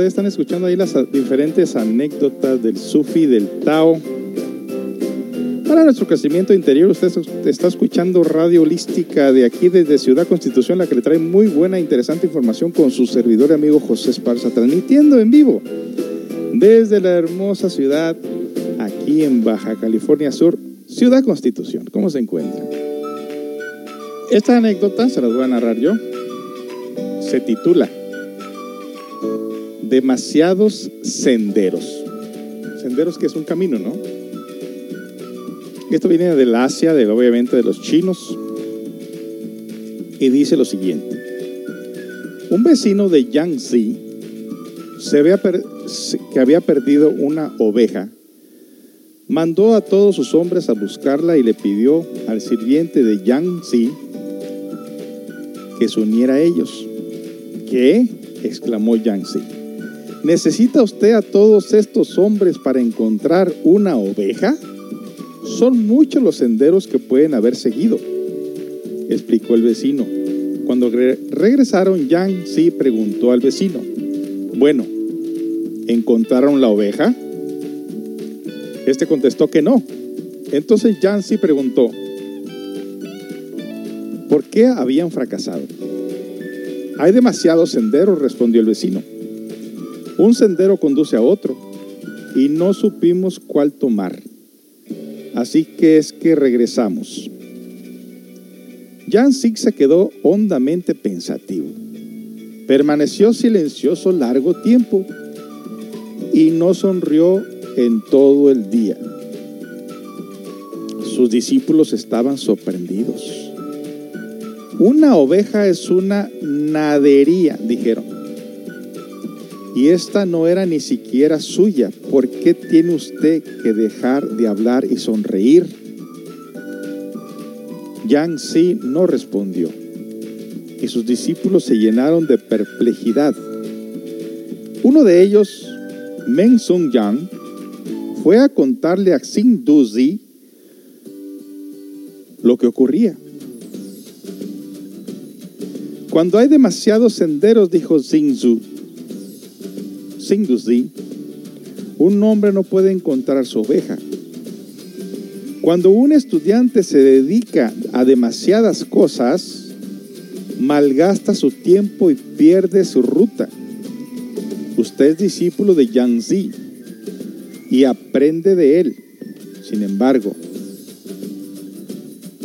están escuchando ahí las diferentes anécdotas del Sufi, del Tao. Para nuestro crecimiento interior, usted está escuchando Radio Holística de aquí desde Ciudad Constitución, la que le trae muy buena e interesante información con su servidor y amigo José Esparza, transmitiendo en vivo desde la hermosa ciudad aquí en Baja California Sur, Ciudad Constitución. ¿Cómo se encuentra? Esta anécdota se la voy a narrar yo. Se titula demasiados senderos. Senderos que es un camino, ¿no? Esto viene del Asia, del, obviamente de los chinos, y dice lo siguiente. Un vecino de Yangtze se había que había perdido una oveja, mandó a todos sus hombres a buscarla y le pidió al sirviente de Yangtze que se uniera a ellos. ¿Qué? exclamó Yangtze. ¿Necesita usted a todos estos hombres para encontrar una oveja? Son muchos los senderos que pueden haber seguido, explicó el vecino. Cuando re- regresaron, Yang Zi preguntó al vecino, bueno, ¿encontraron la oveja? Este contestó que no. Entonces Yang Zi preguntó, ¿por qué habían fracasado? Hay demasiados senderos, respondió el vecino. Un sendero conduce a otro y no supimos cuál tomar. Así que es que regresamos. Jan Sig se quedó hondamente pensativo. Permaneció silencioso largo tiempo y no sonrió en todo el día. Sus discípulos estaban sorprendidos. Una oveja es una nadería, dijeron. Y esta no era ni siquiera suya. ¿Por qué tiene usted que dejar de hablar y sonreír? Yang Zi no respondió. Y sus discípulos se llenaron de perplejidad. Uno de ellos, Meng Sung Yang, fue a contarle a Xin Duzi lo que ocurría. Cuando hay demasiados senderos, dijo Xingzu, Xingduzi, un hombre no puede encontrar su oveja. Cuando un estudiante se dedica a demasiadas cosas, malgasta su tiempo y pierde su ruta. Usted es discípulo de Yang Zi y aprende de él. Sin embargo,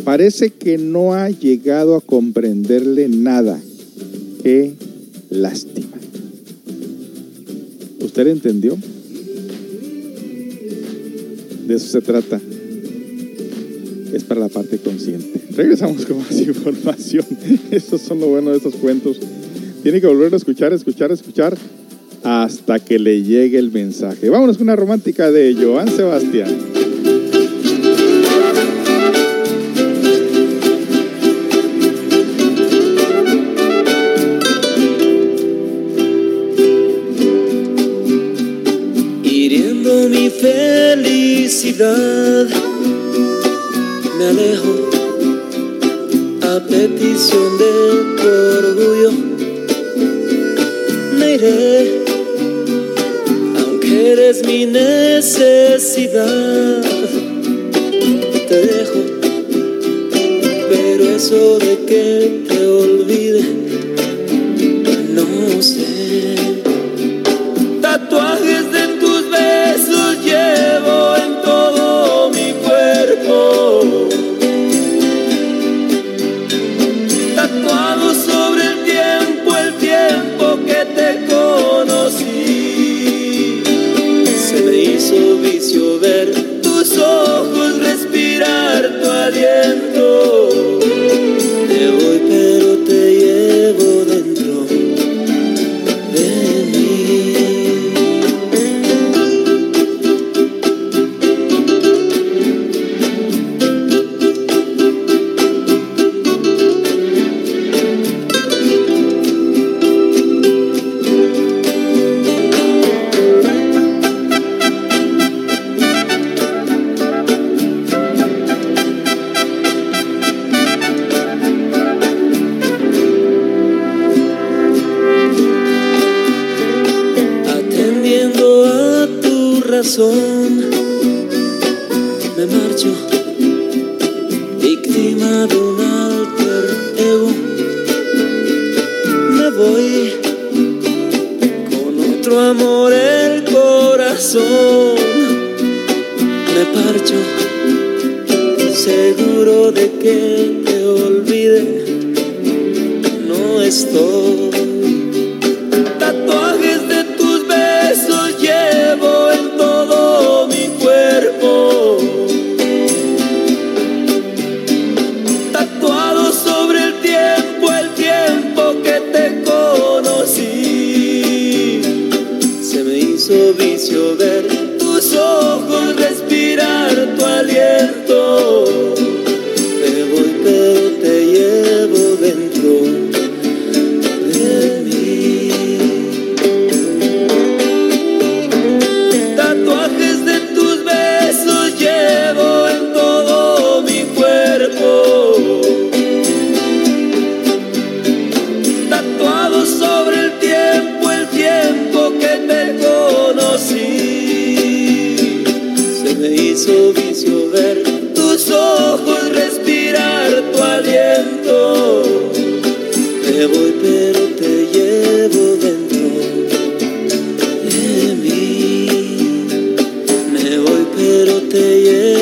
parece que no ha llegado a comprenderle nada. Qué lástima. ¿Usted entendió? De eso se trata. Es para la parte consciente. Regresamos con más [LAUGHS] información. Eso son lo bueno de estos cuentos. Tiene que volver a escuchar, escuchar, escuchar hasta que le llegue el mensaje. Vámonos con una romántica de Joan Sebastián. Felicidad. Me alejo a petición de tu orgullo. Me iré, aunque eres mi necesidad. Te dejo, pero eso de que te olvide, no sé.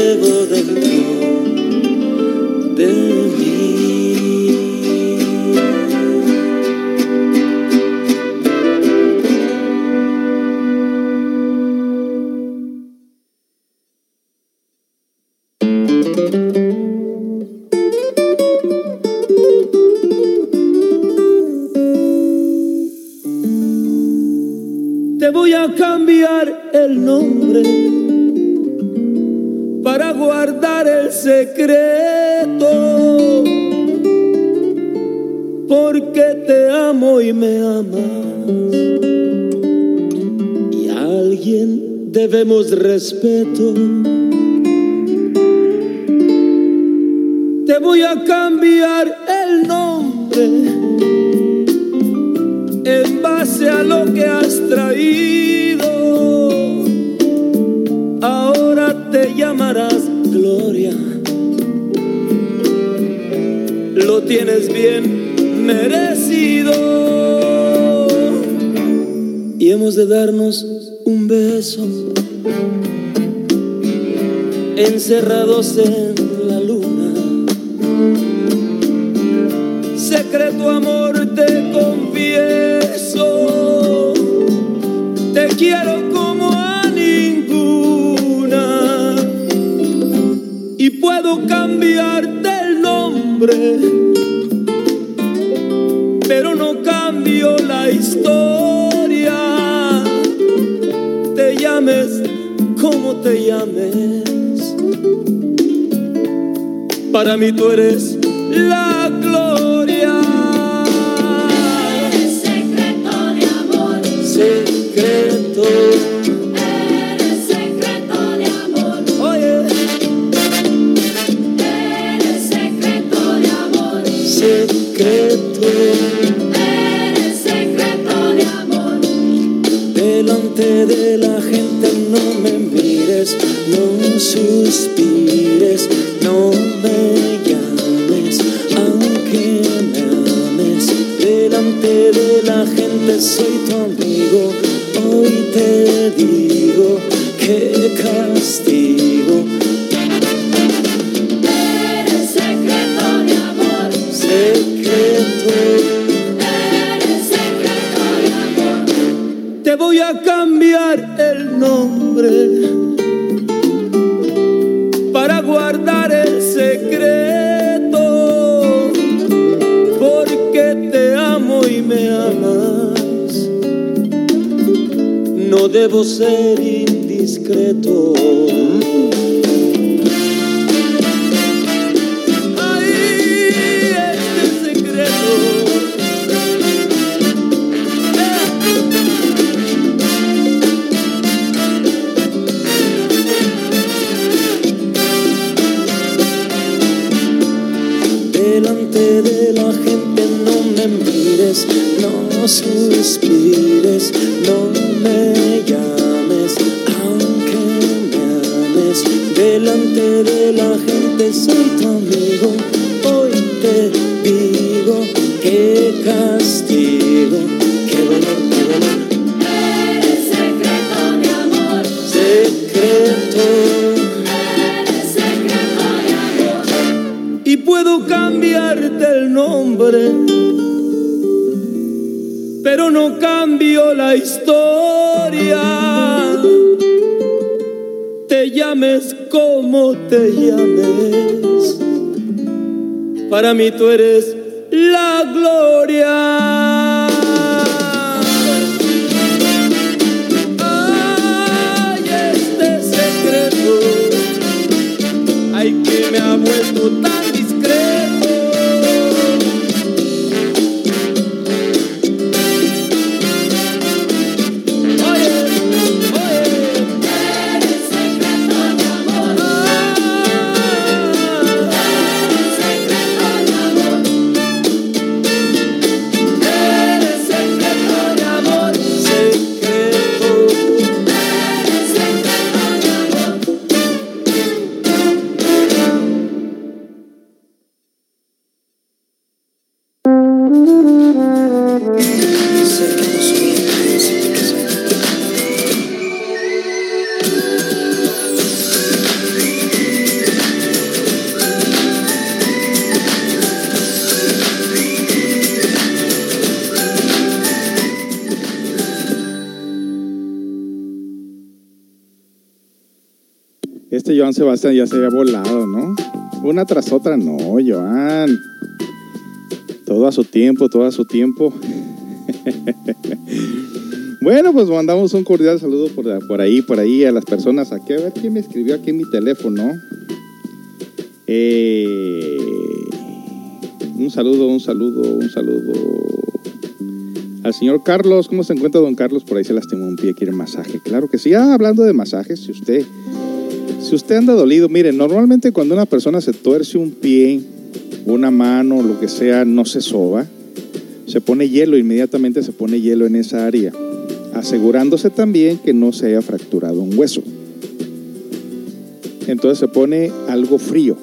Llevo dentro de mí. Debemos respeto. Te voy a cambiar el nombre en base a lo que has traído. Ahora te llamarás Gloria. Lo tienes bien merecido. Y hemos de darnos un beso. Encerrados en la luna. Secreto amor te confieso, te quiero como a ninguna y puedo cambiarte el nombre, pero no cambio la historia. Te llames, para mí tú eres la gloria. Eres secreto de amor, Secreto, eres secreto de amor, oye, eres secreto de amor, secreto, eres secreto de amor. delante de no suspires, No debo ser indiscreto. Este. Delante de la gente no me mires, no suspires, llames, para mí tú eres Ya se había volado, ¿no? Una tras otra, no, Joan. Todo a su tiempo, todo a su tiempo. [LAUGHS] bueno, pues mandamos un cordial saludo por, por ahí, por ahí a las personas. Aquí, a ver quién me escribió aquí en mi teléfono. Eh, un saludo, un saludo, un saludo. Al señor Carlos, ¿cómo se encuentra don Carlos? Por ahí se lastimó un pie, quiere masaje. Claro que sí. Ah, hablando de masajes, si usted, si usted anda dolido, mire, normalmente cuando una persona se tuerce un pie, una mano, lo que sea, no se soba, se pone hielo, inmediatamente se pone hielo en esa área, asegurándose también que no se haya fracturado un hueso. Entonces se pone algo frío.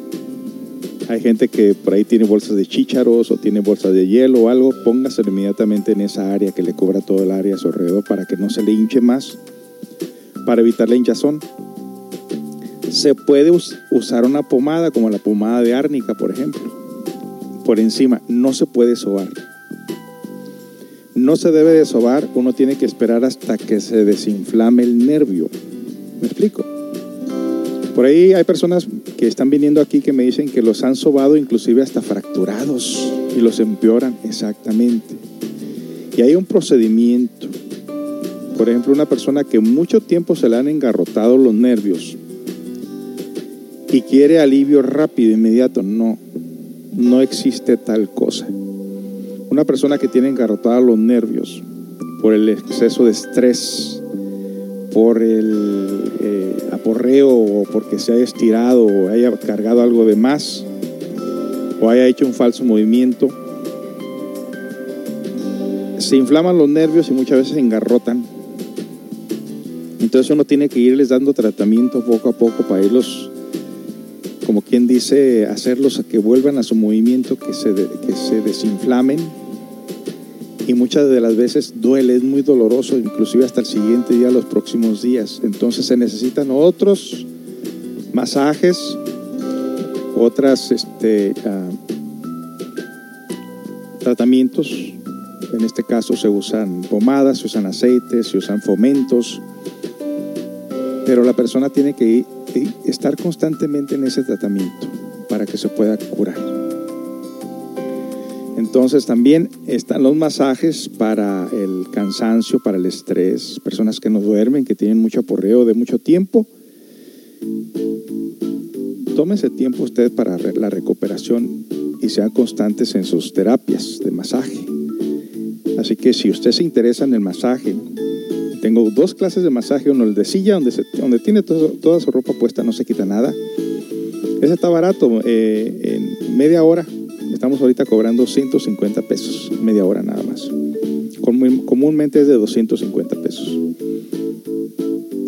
Hay gente que por ahí tiene bolsas de chícharos o tiene bolsas de hielo o algo, póngaselo inmediatamente en esa área que le cubra todo el área a su alrededor para que no se le hinche más, para evitar la hinchazón. Se puede us- usar una pomada como la pomada de árnica, por ejemplo, por encima. No se puede sobar. No se debe de sobar, uno tiene que esperar hasta que se desinflame el nervio. ¿Me explico? Por ahí hay personas que están viniendo aquí que me dicen que los han sobado inclusive hasta fracturados y los empeoran exactamente. Y hay un procedimiento. Por ejemplo, una persona que mucho tiempo se le han engarrotado los nervios y quiere alivio rápido, inmediato. No, no existe tal cosa. Una persona que tiene engarrotados los nervios por el exceso de estrés, por el eh, aporreo o porque se haya estirado o haya cargado algo de más o haya hecho un falso movimiento, se inflaman los nervios y muchas veces engarrotan. Entonces uno tiene que irles dando tratamiento poco a poco para irlos, como quien dice, hacerlos a que vuelvan a su movimiento, que se, de- que se desinflamen. Y muchas de las veces duele, es muy doloroso, inclusive hasta el siguiente día, los próximos días. Entonces se necesitan otros masajes, otras este, ah, tratamientos. En este caso se usan pomadas, se usan aceites, se usan fomentos. Pero la persona tiene que ir- estar constantemente en ese tratamiento para que se pueda curar. Entonces también están los masajes para el cansancio, para el estrés, personas que no duermen, que tienen mucho aporreo de mucho tiempo. Tómese tiempo usted para la recuperación y sean constantes en sus terapias de masaje. Así que si usted se interesa en el masaje, tengo dos clases de masaje, uno el de silla, donde, donde tiene toda su ropa puesta, no se quita nada. Ese está barato, eh, en media hora. Estamos ahorita cobrando 150 pesos, media hora nada más. Comúnmente es de 250 pesos.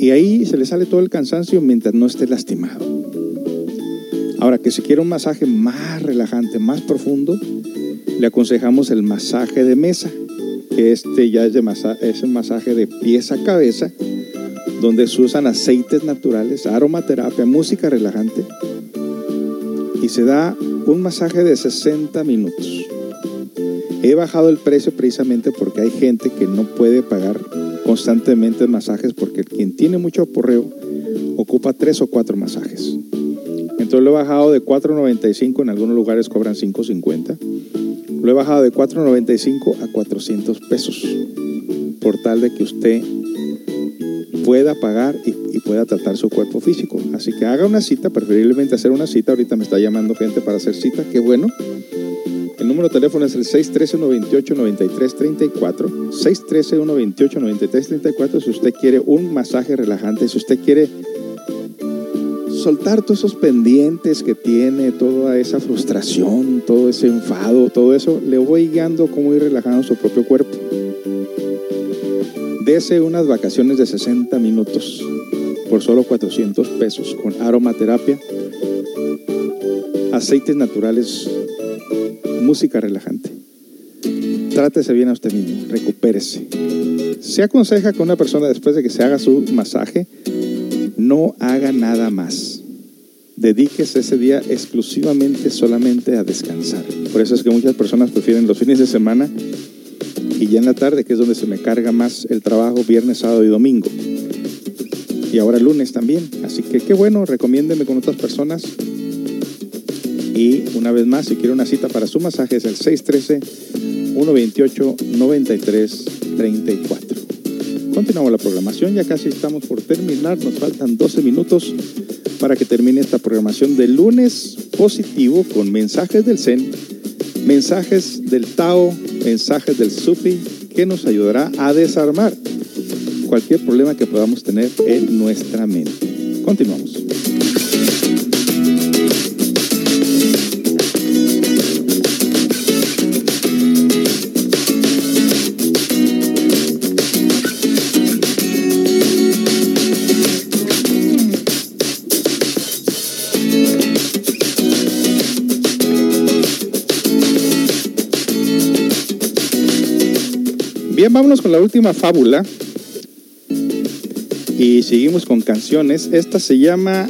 Y ahí se le sale todo el cansancio mientras no esté lastimado. Ahora, que si quiere un masaje más relajante, más profundo, le aconsejamos el masaje de mesa, que este ya es, un masaje de pies a cabeza, donde se usan aceites naturales, aromaterapia, música relajante, y se da un masaje de 60 minutos. He bajado el precio precisamente porque hay gente que no puede pagar constantemente masajes porque quien tiene mucho aporreo ocupa tres o cuatro masajes. Entonces lo he bajado de 4.95, en algunos lugares cobran 5.50. Lo he bajado de 4.95 a 400 pesos por tal de que usted pueda pagar y, pueda tratar su cuerpo físico. Así que haga una cita, preferiblemente hacer una cita. Ahorita me está llamando gente para hacer cita, qué bueno. El número de teléfono es el 613-128-9334. 613-128-9334 si usted quiere un masaje relajante, si usted quiere soltar todos esos pendientes que tiene, toda esa frustración, todo ese enfado, todo eso, le voy guiando cómo ir relajando su propio cuerpo. Dese unas vacaciones de 60 minutos por solo 400 pesos con aromaterapia, aceites naturales, música relajante. Trátese bien a usted mismo, recupérese. Se aconseja que una persona después de que se haga su masaje no haga nada más. Dedíquese ese día exclusivamente solamente a descansar. Por eso es que muchas personas prefieren los fines de semana y ya en la tarde, que es donde se me carga más el trabajo, viernes, sábado y domingo. Y ahora lunes también. Así que qué bueno, recomiéndeme con otras personas. Y una vez más, si quiere una cita para su masaje es el 613-128-9334. Continuamos la programación, ya casi estamos por terminar, nos faltan 12 minutos para que termine esta programación de lunes positivo con mensajes del Zen, mensajes del Tao, mensajes del Sufi, que nos ayudará a desarmar cualquier problema que podamos tener en nuestra mente. Continuamos. Vámonos con la última fábula. Y seguimos con canciones. Esta se llama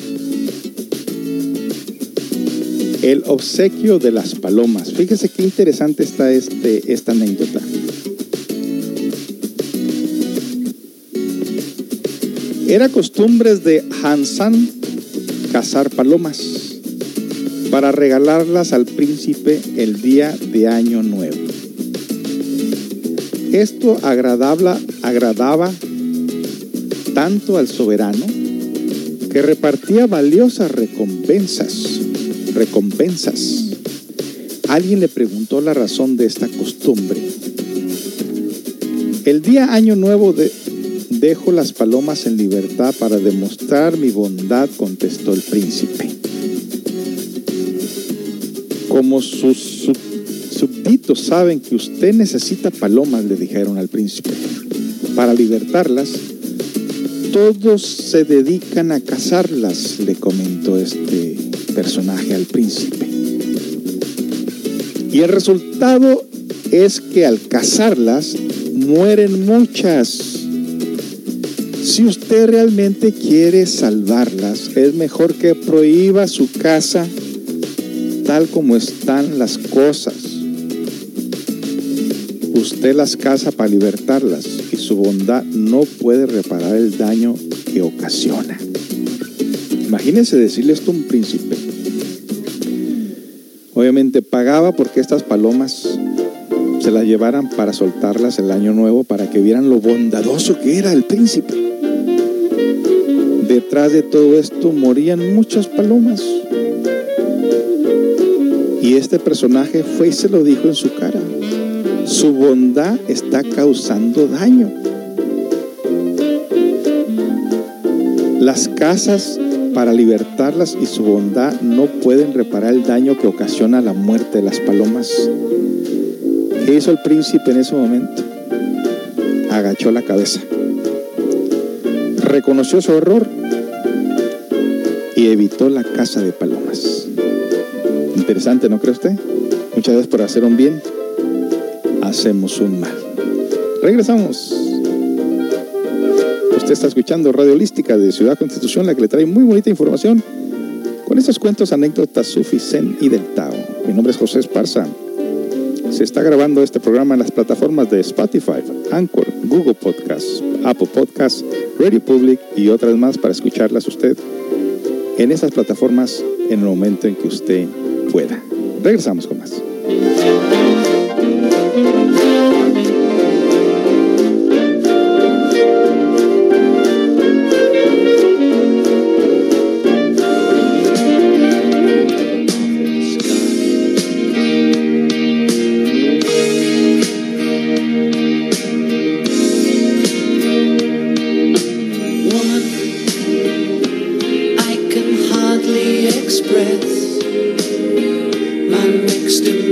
El obsequio de las palomas. Fíjese qué interesante está este, esta anécdota. Era costumbre de Hansan cazar palomas para regalarlas al príncipe el día de Año Nuevo. Esto agradaba, agradaba tanto al soberano que repartía valiosas recompensas. Recompensas. Alguien le preguntó la razón de esta costumbre. El día Año Nuevo de- dejo las palomas en libertad para demostrar mi bondad, contestó el príncipe. Como sus saben que usted necesita palomas, le dijeron al príncipe. Para libertarlas, todos se dedican a cazarlas, le comentó este personaje al príncipe. Y el resultado es que al cazarlas, mueren muchas. Si usted realmente quiere salvarlas, es mejor que prohíba su caza tal como están las cosas. Usted las caza para libertarlas y su bondad no puede reparar el daño que ocasiona. Imagínense decirle esto a un príncipe. Obviamente pagaba porque estas palomas se las llevaran para soltarlas el año nuevo para que vieran lo bondadoso que era el príncipe. Detrás de todo esto morían muchas palomas. Y este personaje fue y se lo dijo en su cara. Su bondad está causando daño. Las casas para libertarlas y su bondad no pueden reparar el daño que ocasiona la muerte de las palomas. ¿Qué hizo el príncipe en ese momento? Agachó la cabeza. Reconoció su error y evitó la caza de palomas. Interesante, ¿no cree usted? Muchas veces por hacer un bien, hacemos un mal. Regresamos. Usted está escuchando Radio Holística de Ciudad Constitución, la que le trae muy bonita información con estos cuentos, anécdotas, sufi, zen y del Tao. Mi nombre es José Esparza. Se está grabando este programa en las plataformas de Spotify, Anchor, Google Podcasts, Apple Podcasts, Radio Public y otras más para escucharlas usted en esas plataformas en el momento en que usted pueda. Regresamos con más. Express. My mixed emotions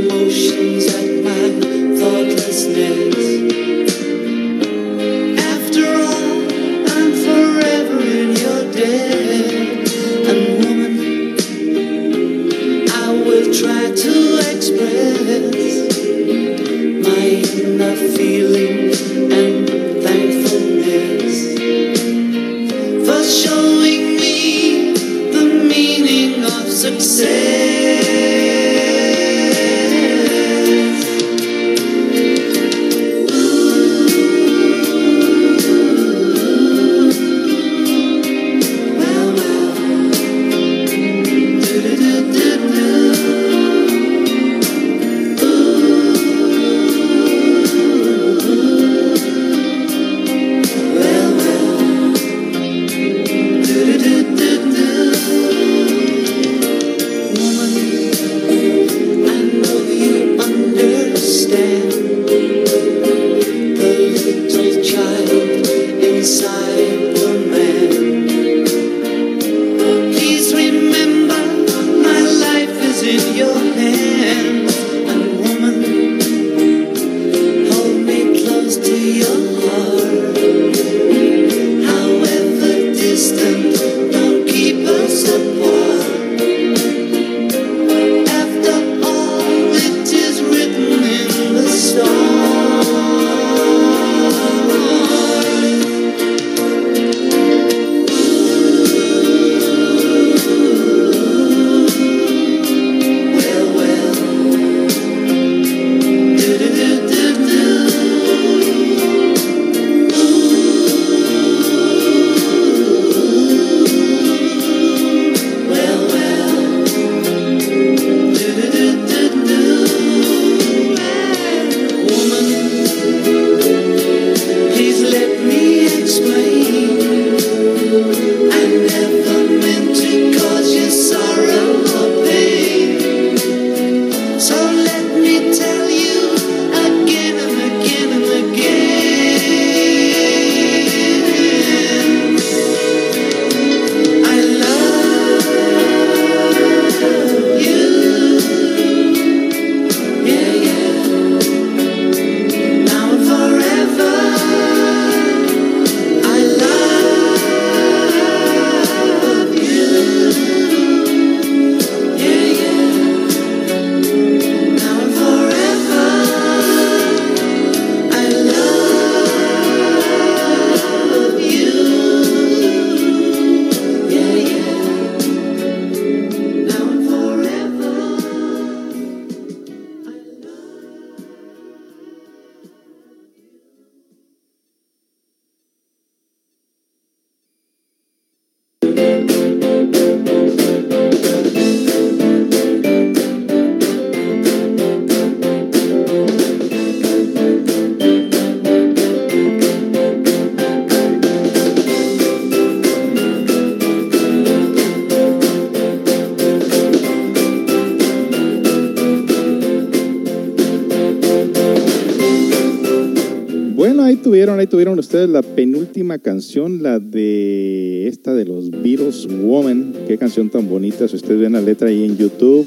Tuvieron, ahí tuvieron ustedes la penúltima canción, la de esta de los Beatles Woman. Qué canción tan bonita. Si ustedes ven la letra ahí en YouTube,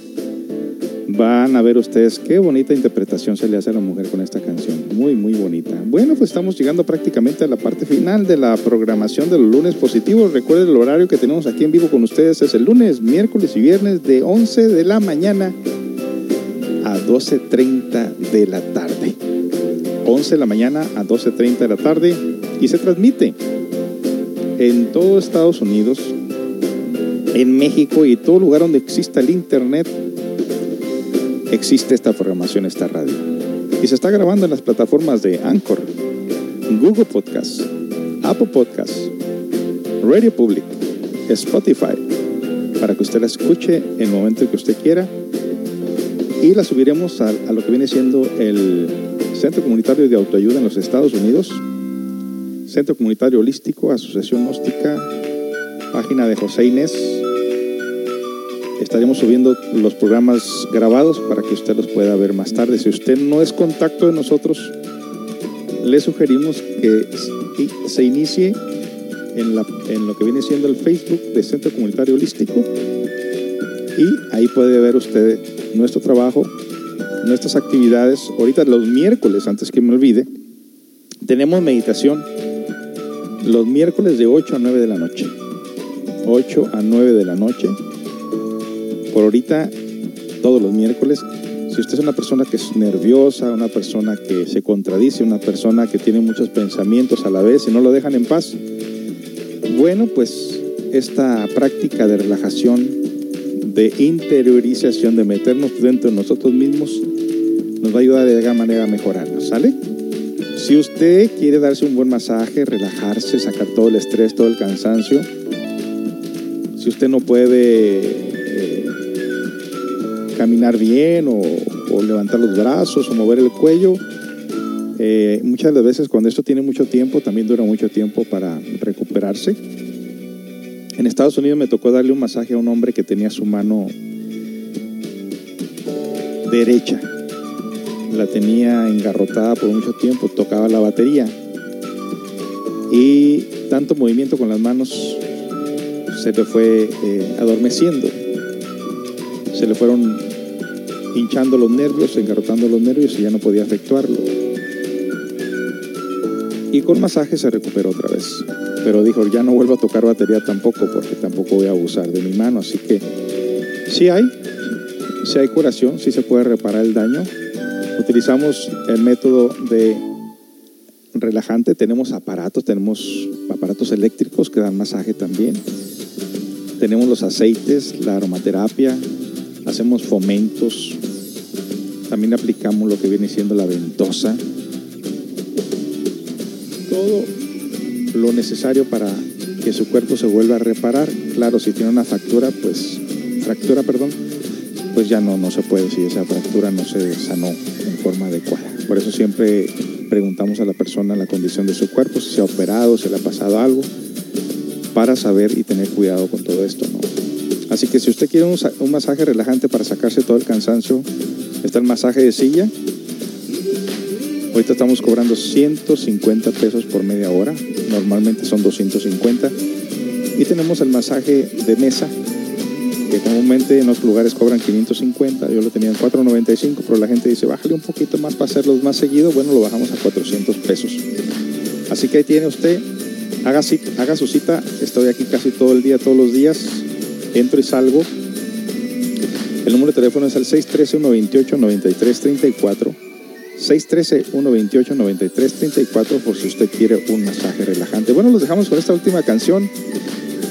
van a ver ustedes qué bonita interpretación se le hace a la mujer con esta canción. Muy, muy bonita. Bueno, pues estamos llegando prácticamente a la parte final de la programación de los lunes positivos. Recuerden el horario que tenemos aquí en vivo con ustedes es el lunes, miércoles y viernes de 11 de la mañana a 12.30 de la tarde. 11 de la mañana a 12.30 de la tarde y se transmite en todo Estados Unidos, en México y todo lugar donde exista el Internet, existe esta programación, esta radio. Y se está grabando en las plataformas de Anchor, Google Podcast, Apple Podcast, Radio Public, Spotify, para que usted la escuche en el momento que usted quiera. Y la subiremos a, a lo que viene siendo el Centro Comunitario de Autoayuda en los Estados Unidos, Centro Comunitario Holístico, Asociación Gnóstica, página de José Inés. Estaremos subiendo los programas grabados para que usted los pueda ver más tarde. Si usted no es contacto de nosotros, le sugerimos que se inicie en, lo que viene siendo el Facebook de Centro Comunitario Holístico y ahí puede ver usted nuestro trabajo, nuestras actividades. Ahorita los miércoles, antes que me olvide, tenemos meditación los miércoles de 8 a 9 de la noche. 8 a 9 de la noche. Por ahorita, todos los miércoles. Si usted es una persona que es nerviosa, una persona que se contradice, una persona que tiene muchos pensamientos a la vez y no lo dejan en paz, bueno, pues esta práctica de relajación, de interiorización, de meternos dentro de nosotros mismos, nos va a ayudar de alguna manera a mejorarnos, ¿sale? Si usted quiere darse un buen masaje, relajarse, sacar todo el estrés, todo el cansancio, si usted no puede eh, caminar bien o, levantar los brazos o mover el cuello, eh, muchas de las veces cuando esto tiene mucho tiempo, también dura mucho tiempo para recuperarse. En Estados Unidos me tocó darle un masaje a un hombre que tenía su mano derecha. La tenía engarrotada por mucho tiempo, tocaba la batería. Y tanto movimiento con las manos se le fue eh, adormeciendo. Se le fueron hinchando los nervios, engarrotando los nervios y ya no podía efectuarlo. Y con masaje se recuperó otra vez. Pero dijo, ya no vuelvo a tocar batería tampoco, porque tampoco voy a abusar de mi mano. Así que sí hay, sí hay curación, sí se puede reparar el daño. Utilizamos el método de relajante, tenemos aparatos, tenemos aparatos eléctricos que dan masaje también. Tenemos los aceites, la aromaterapia, hacemos fomentos, también aplicamos lo que viene siendo la ventosa. Todo lo necesario para que su cuerpo se vuelva a reparar. Claro, si tiene una fractura, pues fractura, perdón, pues ya no, no se puede si esa fractura no se sanó en forma adecuada. Por eso siempre preguntamos a la persona la condición de su cuerpo, si se ha operado, si le ha pasado algo, para saber y tener cuidado con todo esto. Así que si usted quiere un, un masaje relajante para sacarse todo el cansancio, está el masaje de silla. Ahorita estamos cobrando 150 pesos por media hora, normalmente son 250. Y tenemos el masaje de mesa, que comúnmente en los lugares cobran 550, yo lo tenía en 495, pero la gente dice, bájale un poquito más para hacerlos más seguido, bueno, lo bajamos a 400 pesos. Así que ahí tiene usted, haga, cita- haga su cita, estoy aquí casi todo el día, todos los días, entro y salgo. El número de teléfono es el 613-128-9334. 613-128-9334 por si usted quiere un masaje relajante. Bueno, los dejamos con esta última canción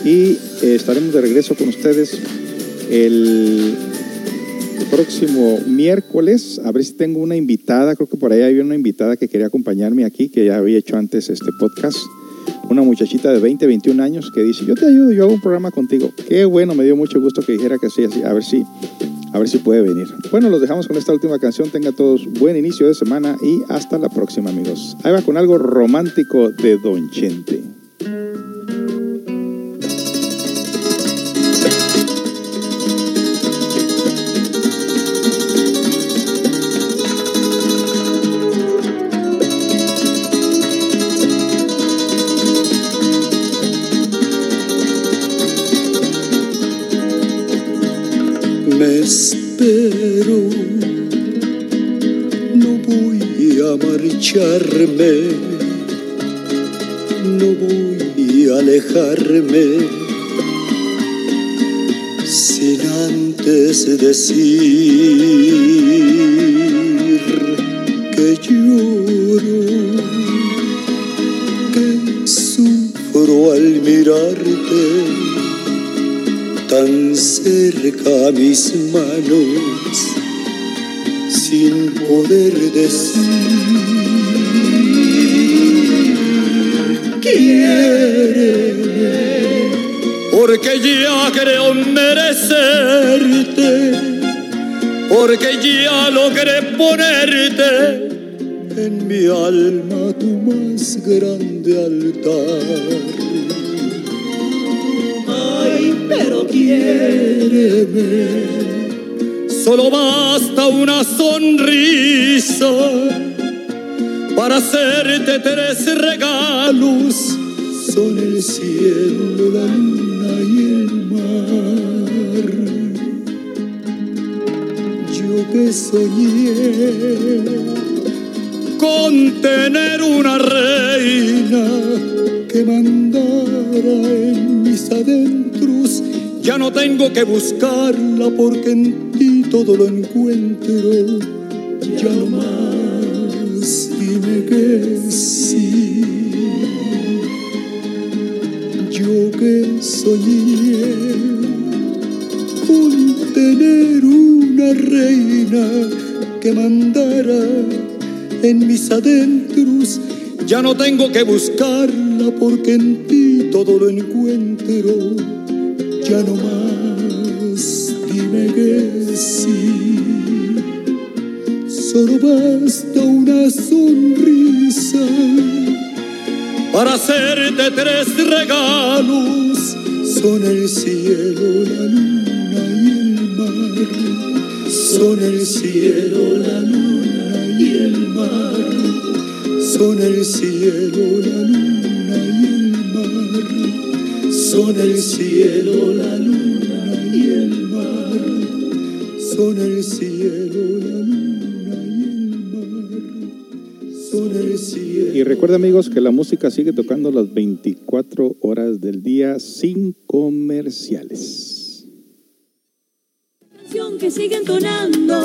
y eh, estaremos de regreso con ustedes el próximo miércoles. A ver si tengo una invitada. Creo que por ahí había una invitada que quería acompañarme aquí, que ya había hecho antes este podcast. Una muchachita de 20, 21 años que dice, yo te ayudo, yo hago un programa contigo. Qué bueno, me dio mucho gusto que dijera que sí, así, a ver si, a ver si puede venir. Bueno, los dejamos con esta última canción. Tenga todos buen inicio de semana y hasta la próxima, amigos. Ahí va con algo romántico de Don Chente. Espero, no voy a marcharme, no voy a alejarme. Sin antes decir que lloro, que sufro al mirarte tan cerca mis manos sin poder decir. Quiere porque ya creo merecerte porque ya logré ponerte en mi alma tu más grande altar quiéreme. Solo basta una sonrisa para hacerte tres regalos. Son el cielo, la luna y el mar. Yo que soñé con tener una reina que mandara en mis adentros. Ya no tengo que buscarla porque en ti todo lo encuentro. Ya no más, dime que sí. Yo que soñé con tener una reina que mandara en mis adentros. Ya no tengo que buscarla porque en ti todo lo encuentro. Ya no más, dime que sí. Solo basta una sonrisa para hacerte tres regalos. Son el cielo, la luna y el mar. Son el cielo, la luna y el mar. Son el cielo, la luna y el mar. Son el cielo, la luna y el mar. Son el cielo, la luna y el mar. con el cielo. Y recuerda amigos que la música sigue tocando las 24 horas del día sin comerciales. canción que sigue entonando.